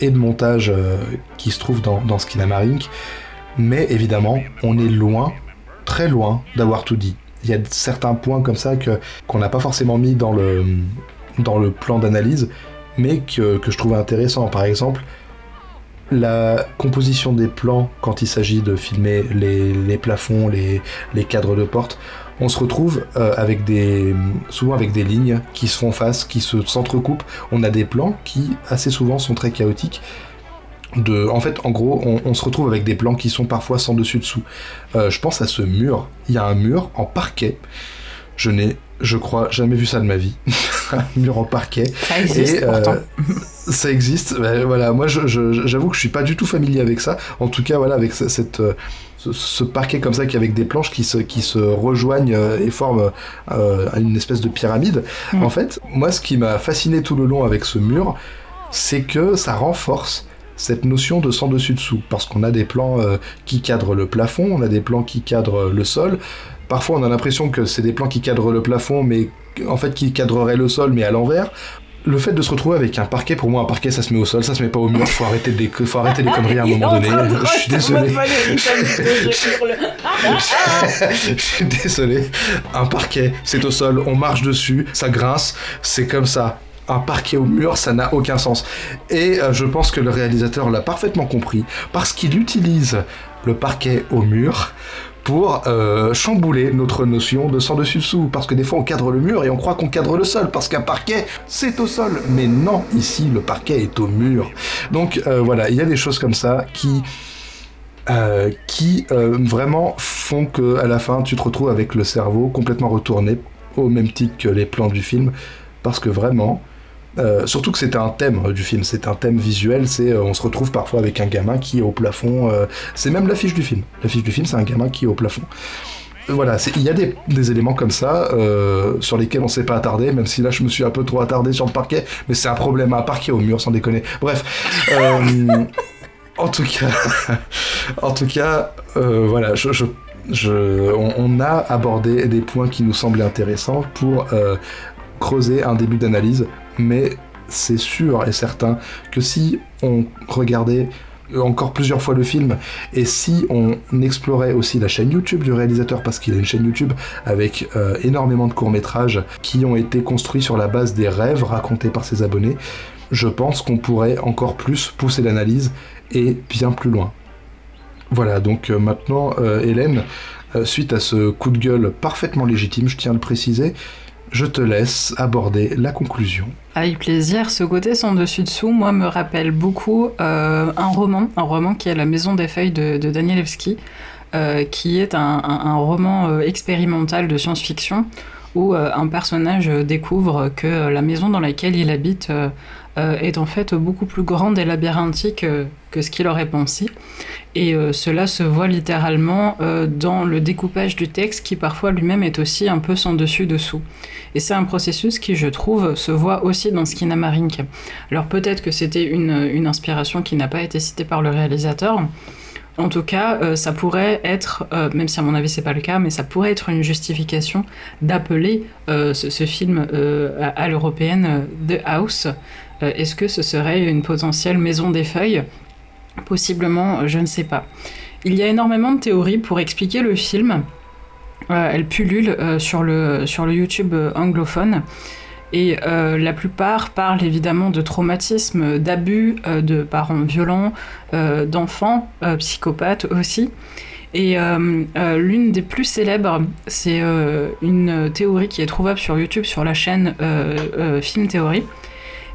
et de montage euh, qui se trouvent dans, dans Skinamarink. Mais évidemment, on est loin, très loin d'avoir tout dit. Il y a certains points comme ça que, qu'on n'a pas forcément mis dans le, dans le plan d'analyse, mais que, que je trouve intéressant. Par exemple, la composition des plans quand il s'agit de filmer les, les plafonds, les, les cadres de porte, on se retrouve euh, avec des souvent avec des lignes qui se font face, qui se s'entrecoupent. On a des plans qui assez souvent sont très chaotiques. De, en fait, en gros, on, on se retrouve avec des plans qui sont parfois sans dessus dessous. Euh, je pense à ce mur. Il y a un mur en parquet. Je n'ai, je crois, jamais vu ça de ma vie. un mur en parquet. ça existe Et, euh, ça existe. Ben, voilà, moi, j'avoue que je suis pas du tout familier avec ça. En tout cas, voilà, avec ce- cette, ce, ce parquet comme ça, qui avec des planches qui se, qui se rejoignent euh, et forment euh, une espèce de pyramide. Mm. En fait, moi, ce qui m'a fasciné tout le long avec ce mur, c'est que ça renforce cette notion de sans dessus dessous parce qu'on a des plans euh, qui cadrent le plafond, on a des plans qui cadrent le sol. Parfois, on a l'impression que c'est des plans qui cadrent le plafond, mais en fait qui cadreraient le sol, mais à l'envers. Le fait de se retrouver avec un parquet, pour moi, un parquet, ça se met au sol, ça se met pas au mur. Faut arrêter, des, faut arrêter les conneries à un moment en donné. Je suis désolé. Je suis désolé. Un parquet, c'est au sol, on marche dessus, ça grince, c'est comme ça. Un parquet au mur, ça n'a aucun sens. Et euh, je pense que le réalisateur l'a parfaitement compris, parce qu'il utilise le parquet au mur pour euh, chambouler notre notion de sans dessus dessous. Parce que des fois on cadre le mur et on croit qu'on cadre le sol, parce qu'un parquet, c'est au sol. Mais non, ici le parquet est au mur. Donc euh, voilà, il y a des choses comme ça qui euh, qui vraiment font que à la fin tu te retrouves avec le cerveau complètement retourné au même titre que les plans du film parce que vraiment euh, surtout que c'était un thème euh, du film, c'est un thème visuel, c'est euh, on se retrouve parfois avec un gamin qui est au plafond, c'est même l'affiche du film. L'affiche du film, c'est un gamin qui est au plafond. Voilà, il y a des, éléments comme ça sur lesquels on s'est pas attardé, même si là je me suis un peu trop attardé sur le parquet, mais c'est un problème à un parquet au mur, sans déconner. Bref, en tout cas, en tout cas, voilà, on, a abordé des points qui nous semblaient intéressants pour creuser un début d'analyse, mais c'est sûr et certain que si on regardait encore plusieurs fois le film et si on explorait aussi la chaîne YouTube du réalisateur parce qu'il a une chaîne YouTube avec euh, énormément de courts-métrages qui ont été construits sur la base des rêves racontés par ses abonnés, je pense qu'on pourrait encore plus pousser l'analyse et bien plus loin. Voilà, donc euh, maintenant, euh, Hélène, suite à ce coup de gueule parfaitement légitime, je tiens à le préciser, je te laisse aborder la conclusion. Avec plaisir. Ce côté sans dessus dessous, moi, me rappelle beaucoup euh, un roman, un roman qui est La Maison des Feuilles de, de Danielewski, euh, qui est un, roman euh, expérimental de science-fiction où un personnage découvre que la maison dans laquelle il habite est en fait beaucoup plus grande et labyrinthique que ce qu'il aurait pensé. Et cela se voit littéralement dans le découpage du texte qui parfois lui-même est aussi un peu sans dessus-dessous. Et c'est un processus qui, je trouve, se voit aussi dans Skinamarink. Alors peut-être que c'était une, inspiration qui n'a pas été citée par le réalisateur, en tout cas, euh, ça pourrait être, euh, même si à mon avis c'est pas le cas, mais ça pourrait être une justification d'appeler euh, ce, film à, l'européenne The House. Est-ce que ce serait une potentielle maison des feuilles Possiblement, je ne sais pas. Il y a énormément de théories pour expliquer le film. elles pullulent sur, le, sur le YouTube anglophone. Et euh, la plupart parlent évidemment de traumatisme, d'abus, euh, de parents violents, euh, d'enfants psychopathes aussi. Et l'une des plus célèbres, c'est une théorie qui est trouvable sur YouTube sur la chaîne Film Theory.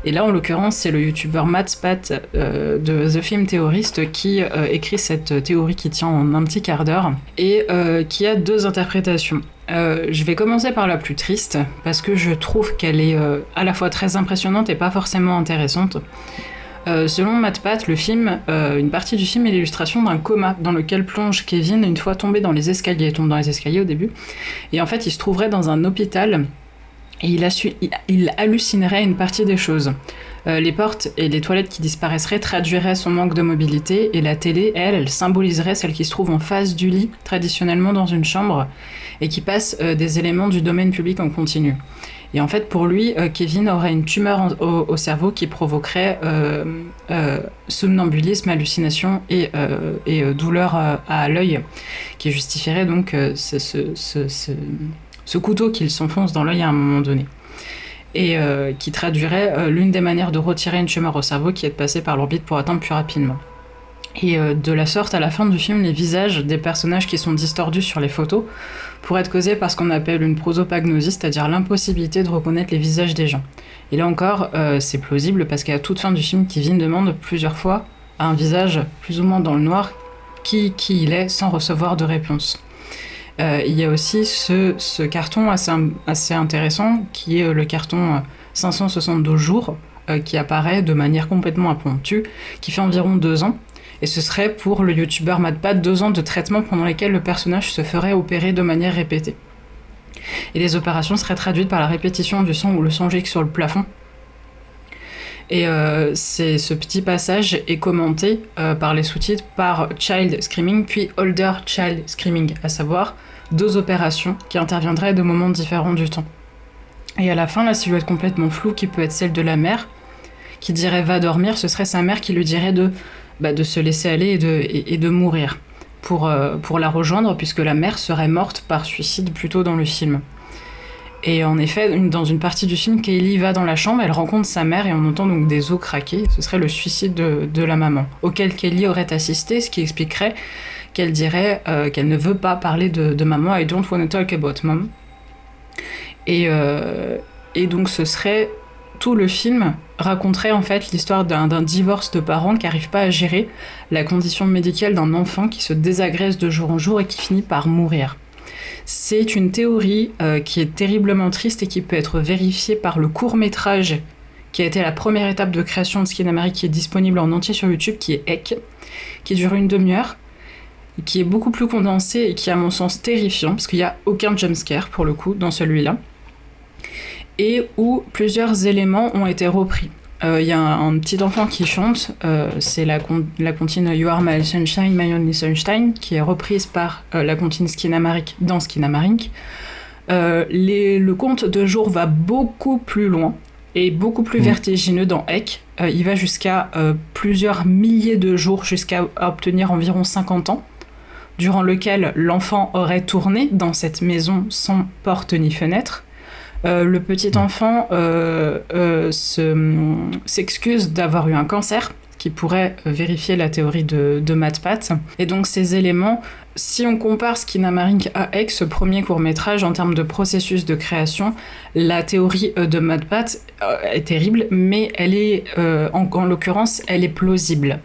Et là, en l'occurrence, c'est le youtubeur Matt Spat de The Film Theorist qui écrit cette théorie qui tient en un petit quart d'heure et qui a deux interprétations. Euh, je vais commencer par la plus triste, parce que je trouve qu'elle est euh, à la fois très impressionnante et pas forcément intéressante. Euh, selon MatPat, le film, une partie du film est l'illustration d'un coma dans lequel plonge Kevin une fois tombé dans les escaliers. Il tombe dans les escaliers au début. Et en fait, il se trouverait dans un hôpital et il, hallucinerait une partie des choses. les portes et les toilettes qui disparaisseraient traduiraient son manque de mobilité et la télé, elle, elle symboliserait celle qui se trouve en face du lit, traditionnellement dans une chambre et qui passe euh, des éléments du domaine public en continu. Et en fait, pour lui, euh, Kevin aurait une tumeur au, cerveau qui provoquerait euh, somnambulisme, hallucination et, et douleur à l'œil, qui justifierait donc ce, couteau qu'il s'enfonce dans l'œil à un moment donné. Et qui traduirait l'une des manières de retirer une tumeur au cerveau qui est de passer par l'orbite pour atteindre plus rapidement. Et de la sorte, à la fin du film, les visages des personnages qui sont distordus sur les photos pourrait être causé par ce qu'on appelle une prosopagnosie, c'est-à-dire l'impossibilité de reconnaître les visages des gens. Et là encore, euh, c'est plausible parce qu'à toute fin du film, Kevin demande plusieurs fois à un visage plus ou moins dans le noir qui, qui il est sans recevoir de réponse. Euh, il y a aussi ce, carton assez, intéressant qui est le carton 572 euh, jours qui apparaît de manière complètement impromptue, qui fait environ deux ans et ce serait pour le youtubeur MadPad deux ans de traitement pendant lesquels le personnage se ferait opérer de manière répétée. Et les opérations seraient traduites par la répétition du son ou le son gicle sur le plafond. Et euh, ce petit passage est commenté euh, par les sous-titres par Child Screaming puis Older Child Screaming, à savoir deux opérations qui interviendraient de moments différents du temps. Et à la fin, la silhouette complètement floue qui peut être celle de la mère, qui dirait va dormir, ce serait sa mère qui lui dirait de bah, de se laisser aller et de, et, de mourir pour, euh, pour la rejoindre, puisque la mère serait morte par suicide plutôt dans le film. Et en effet, dans une partie du film, Kaylee va dans la chambre, elle rencontre sa mère et on entend donc des os craquer. Ce serait le suicide de, de la maman, auquel Kaylee aurait assisté, ce qui expliquerait qu'elle dirait euh, qu'elle ne veut pas parler de, maman, I don't want to talk about mom. Et, euh, et donc ce serait tout le film raconterait en fait l'histoire d'un divorce de parents qui n'arrivent pas à gérer la condition médicale d'un enfant qui se désagrège de jour en jour et qui finit par mourir. C'est une théorie euh, qui est terriblement triste et qui peut être vérifiée par le court métrage qui a été la première étape de création de Skinamari qui est disponible en entier sur YouTube, qui est Ek, qui dure une demi-heure, qui est beaucoup plus condensé et qui est à mon sens terrifiant, parce qu'il n'y a aucun jumpscare pour le coup dans celui-là et où plusieurs éléments ont été repris. Il euh, y a un, petit enfant qui chante, euh, c'est la, la comptine You Are My Sunshine, My Only Sunshine, qui est reprise par euh, la comptine Skinamarik dans Skinamarik. le conte de jour va beaucoup plus loin et beaucoup plus mm. vertigineux dans Ek. il va jusqu'à plusieurs milliers de jours, jusqu'à obtenir environ 50 ans, durant lequel l'enfant aurait tourné dans cette maison sans porte ni fenêtre euh, le petit enfant euh, euh, s'excuse d'avoir eu un cancer, qui pourrait vérifier la théorie de, de Pat. Et donc ces éléments, si on compare Skinamarink à X, ce premier court métrage, en termes de processus de création, la théorie de Pat est terrible, mais elle est, en, en l'occurrence, elle est plausible.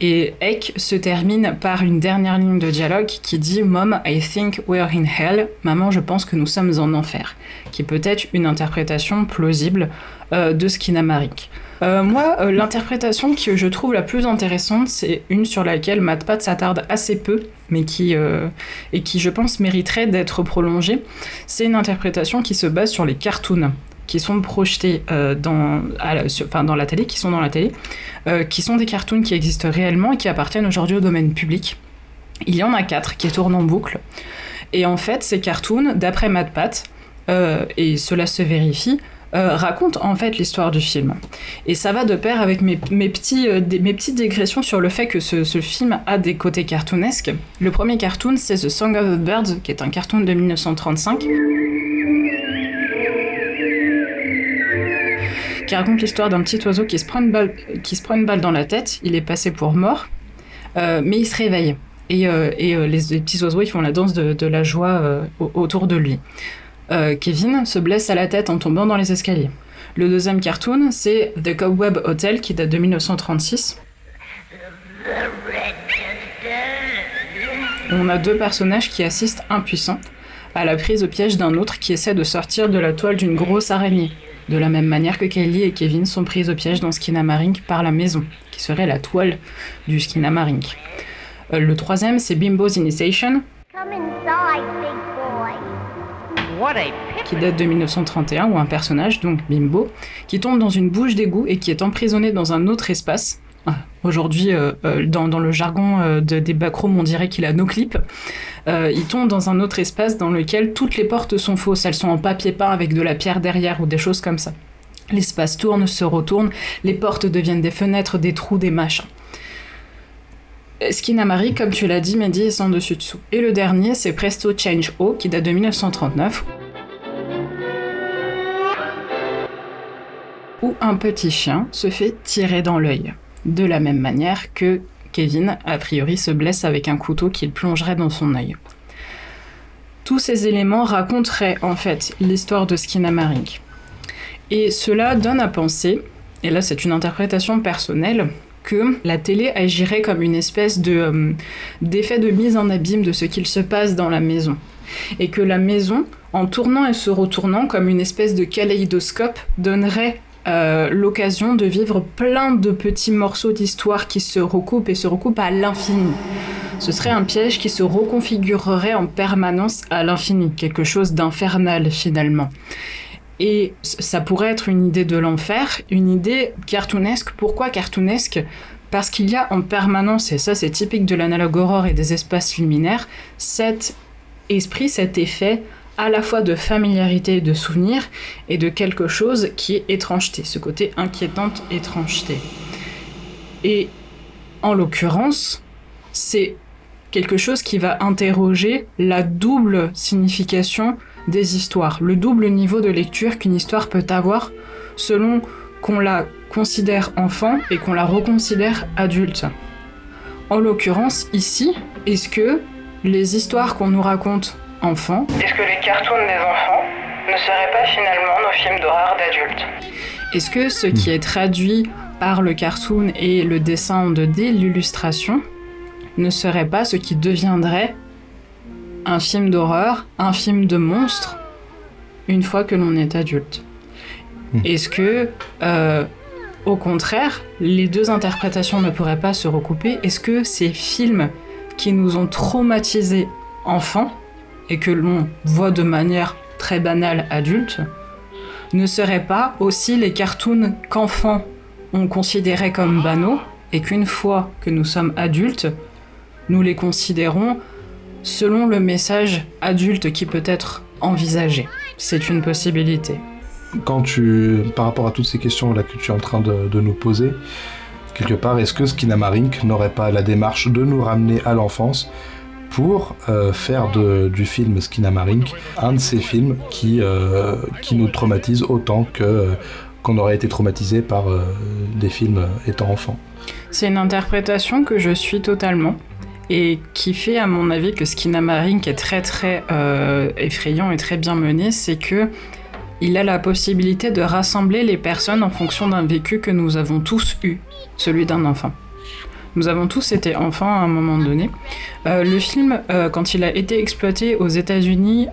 Et Eck se termine par une dernière ligne de dialogue qui dit Mom, I think we're in hell. Maman, je pense que nous sommes en enfer. Qui peut être une interprétation plausible euh, de Skinamarik. Euh, moi, euh, l'interprétation que je trouve la plus intéressante, c'est une sur laquelle Matt Pat s'attarde assez peu, mais qui, euh, et qui, je pense, mériterait d'être prolongée. C'est une interprétation qui se base sur les cartoons qui sont projetés dans, la, enfin, dans la télé, qui sont dans la télé, qui sont des cartoons qui existent réellement et qui appartiennent aujourd'hui au domaine public. Il y en a quatre qui tournent en boucle. Et en fait, ces cartoons, d'après Matt Pat, et cela se vérifie, euh, raconte en fait l'histoire du film. Et ça va de pair avec mes, petits, euh, mes petites digressions sur le fait que ce, film a des côtés cartoonesques. Le premier cartoon, c'est The Song of the Birds, qui est un cartoon de 1935. Qui raconte l'histoire d'un petit oiseau qui se, prend une balle, qui se prend une balle dans la tête. Il est passé pour mort, euh, mais il se réveille. Et, les, petits oiseaux, font la danse de, la joie autour de lui. Euh, Kevin se blesse à la tête en tombant dans les escaliers. Le deuxième cartoon, c'est The Cobweb Hotel qui date de 1936. On a deux personnages qui assistent impuissants à la prise au piège d'un autre qui essaie de sortir de la toile d'une grosse araignée. De la même manière que Kelly et Kevin sont pris au piège dans Skinamarink par la maison, qui serait la toile du Skinamarink. Euh, le troisième, c'est Bimbo's Initiation. Come inside, big qui date de 1931, où un personnage, donc Bimbo, qui tombe dans une bouche d'égout et qui est emprisonné dans un autre espace. Aujourd'hui, euh, euh, dans, le jargon euh, des backroom, on dirait qu'il a nos clips. il tombe dans un autre espace dans lequel toutes les portes sont fausses. Elles sont en papier peint avec de la pierre derrière ou des choses comme ça. L'espace tourne, se retourne, les portes deviennent des fenêtres, des trous, des machins. Skinamari, comme tu l'as dit, Mehdi est sans dessus dessous. Et le dernier, c'est Presto Change O, qui date de 1939. Où un petit chien se fait tirer dans l'œil. De la même manière que Kevin, a priori, se blesse avec un couteau qu'il plongerait dans son œil. Tous ces éléments raconteraient en fait l'histoire de Skinamari. Et cela donne à penser, et là c'est une interprétation personnelle, que la télé agirait comme une espèce de euh, d'effet de mise en abîme de ce qu'il se passe dans la maison. Et que la maison, en tournant et se retournant comme une espèce de kaléidoscope, donnerait euh, l'occasion de vivre plein de petits morceaux d'histoire qui se recoupent et se recoupent à l'infini. Ce serait un piège qui se reconfigurerait en permanence à l'infini, quelque chose d'infernal finalement. Et ça pourrait être une idée de l'enfer, une idée cartoonesque. Pourquoi cartoonesque? Parce qu'il y a en permanence, et ça c'est typique de l'analogue aurore et des espaces luminaires, cet esprit, cet effet à la fois de familiarité et de souvenir, et de quelque chose qui est étrangeté, ce côté inquiétante étrangeté. Et en l'occurrence, c'est quelque chose qui va interroger la double signification des histoires, le double niveau de lecture qu'une histoire peut avoir selon qu'on la considère enfant et qu'on la reconsidère adulte. En l'occurrence, ici, est-ce que les histoires qu'on nous raconte est-ce que les cartoons des enfants ne seraient pas finalement nos films d'horreur d'adultes Est-ce que ce qui est traduit par le cartoon et le dessin en 2D, l'illustration, ne serait pas ce qui deviendrait un film d'horreur, un film de monstre, une fois que l'on est adulte hmm. Est-ce que, euh, au contraire, les deux interprétations ne pourraient pas se recouper Est-ce que ces films qui nous ont traumatisés enfants et que l'on voit de manière très banale adulte, ne seraient pas aussi les cartoons qu'enfants on considérait comme banaux et qu'une fois que nous sommes adultes, nous les considérons selon le message adulte qui peut être envisagé. C'est une possibilité. Quand tu, par rapport à toutes ces questions que tu es en train de, nous poser, quelque part, est-ce que Skinamarink n'aurait pas la démarche de nous ramener à l'enfance pour euh, faire du film Skinamarink un de ces films qui, euh, qui nous traumatise autant que euh, qu'on aurait été traumatisé par des films étant enfant. C'est une interprétation que je suis totalement et qui fait à mon avis que Skinamarink est très très effrayant et très bien mené, c'est que il a la possibilité de rassembler les personnes en fonction d'un vécu que nous avons tous eu, celui d'un enfant. Nous avons tous été enfants à un moment donné. Euh, le film, euh, quand il a été exploité aux États-Unis,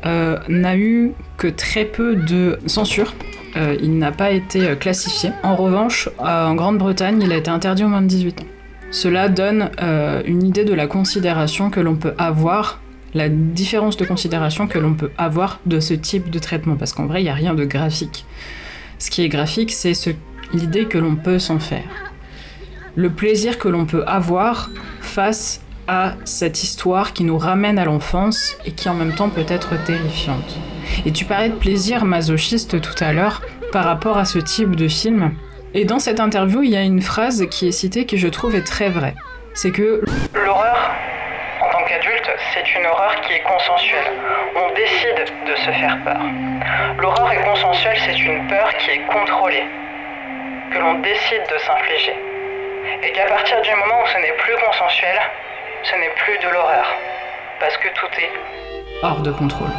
n'a eu que très peu de censure euh, il n'a pas été euh, classifié. En revanche, euh, en Grande-Bretagne, il a été interdit au moins de 18 ans. Cela donne euh, une idée de la considération que l'on peut avoir, la différence de considération que l'on peut avoir de ce type de traitement, parce qu'en vrai, il n'y a rien de graphique. Ce qui est graphique, c'est ce- l'idée que l'on peut s'en faire. Le plaisir que l'on peut avoir face à cette histoire qui nous ramène à l'enfance et qui en même temps peut être terrifiante. Et tu parlais de plaisir masochiste tout à l'heure par rapport à ce type de film. Et dans cette interview, il y a une phrase qui est citée que je trouve est très vraie. C'est que L'horreur, en tant qu'adulte, c'est une horreur qui est consensuelle. On décide de se faire peur. L'horreur est consensuelle, c'est une peur qui est contrôlée, que l'on décide de s'infliger. Et qu'à partir du moment où ce n'est plus consensuel, ce n'est plus de l'horreur. Parce que tout est hors de contrôle.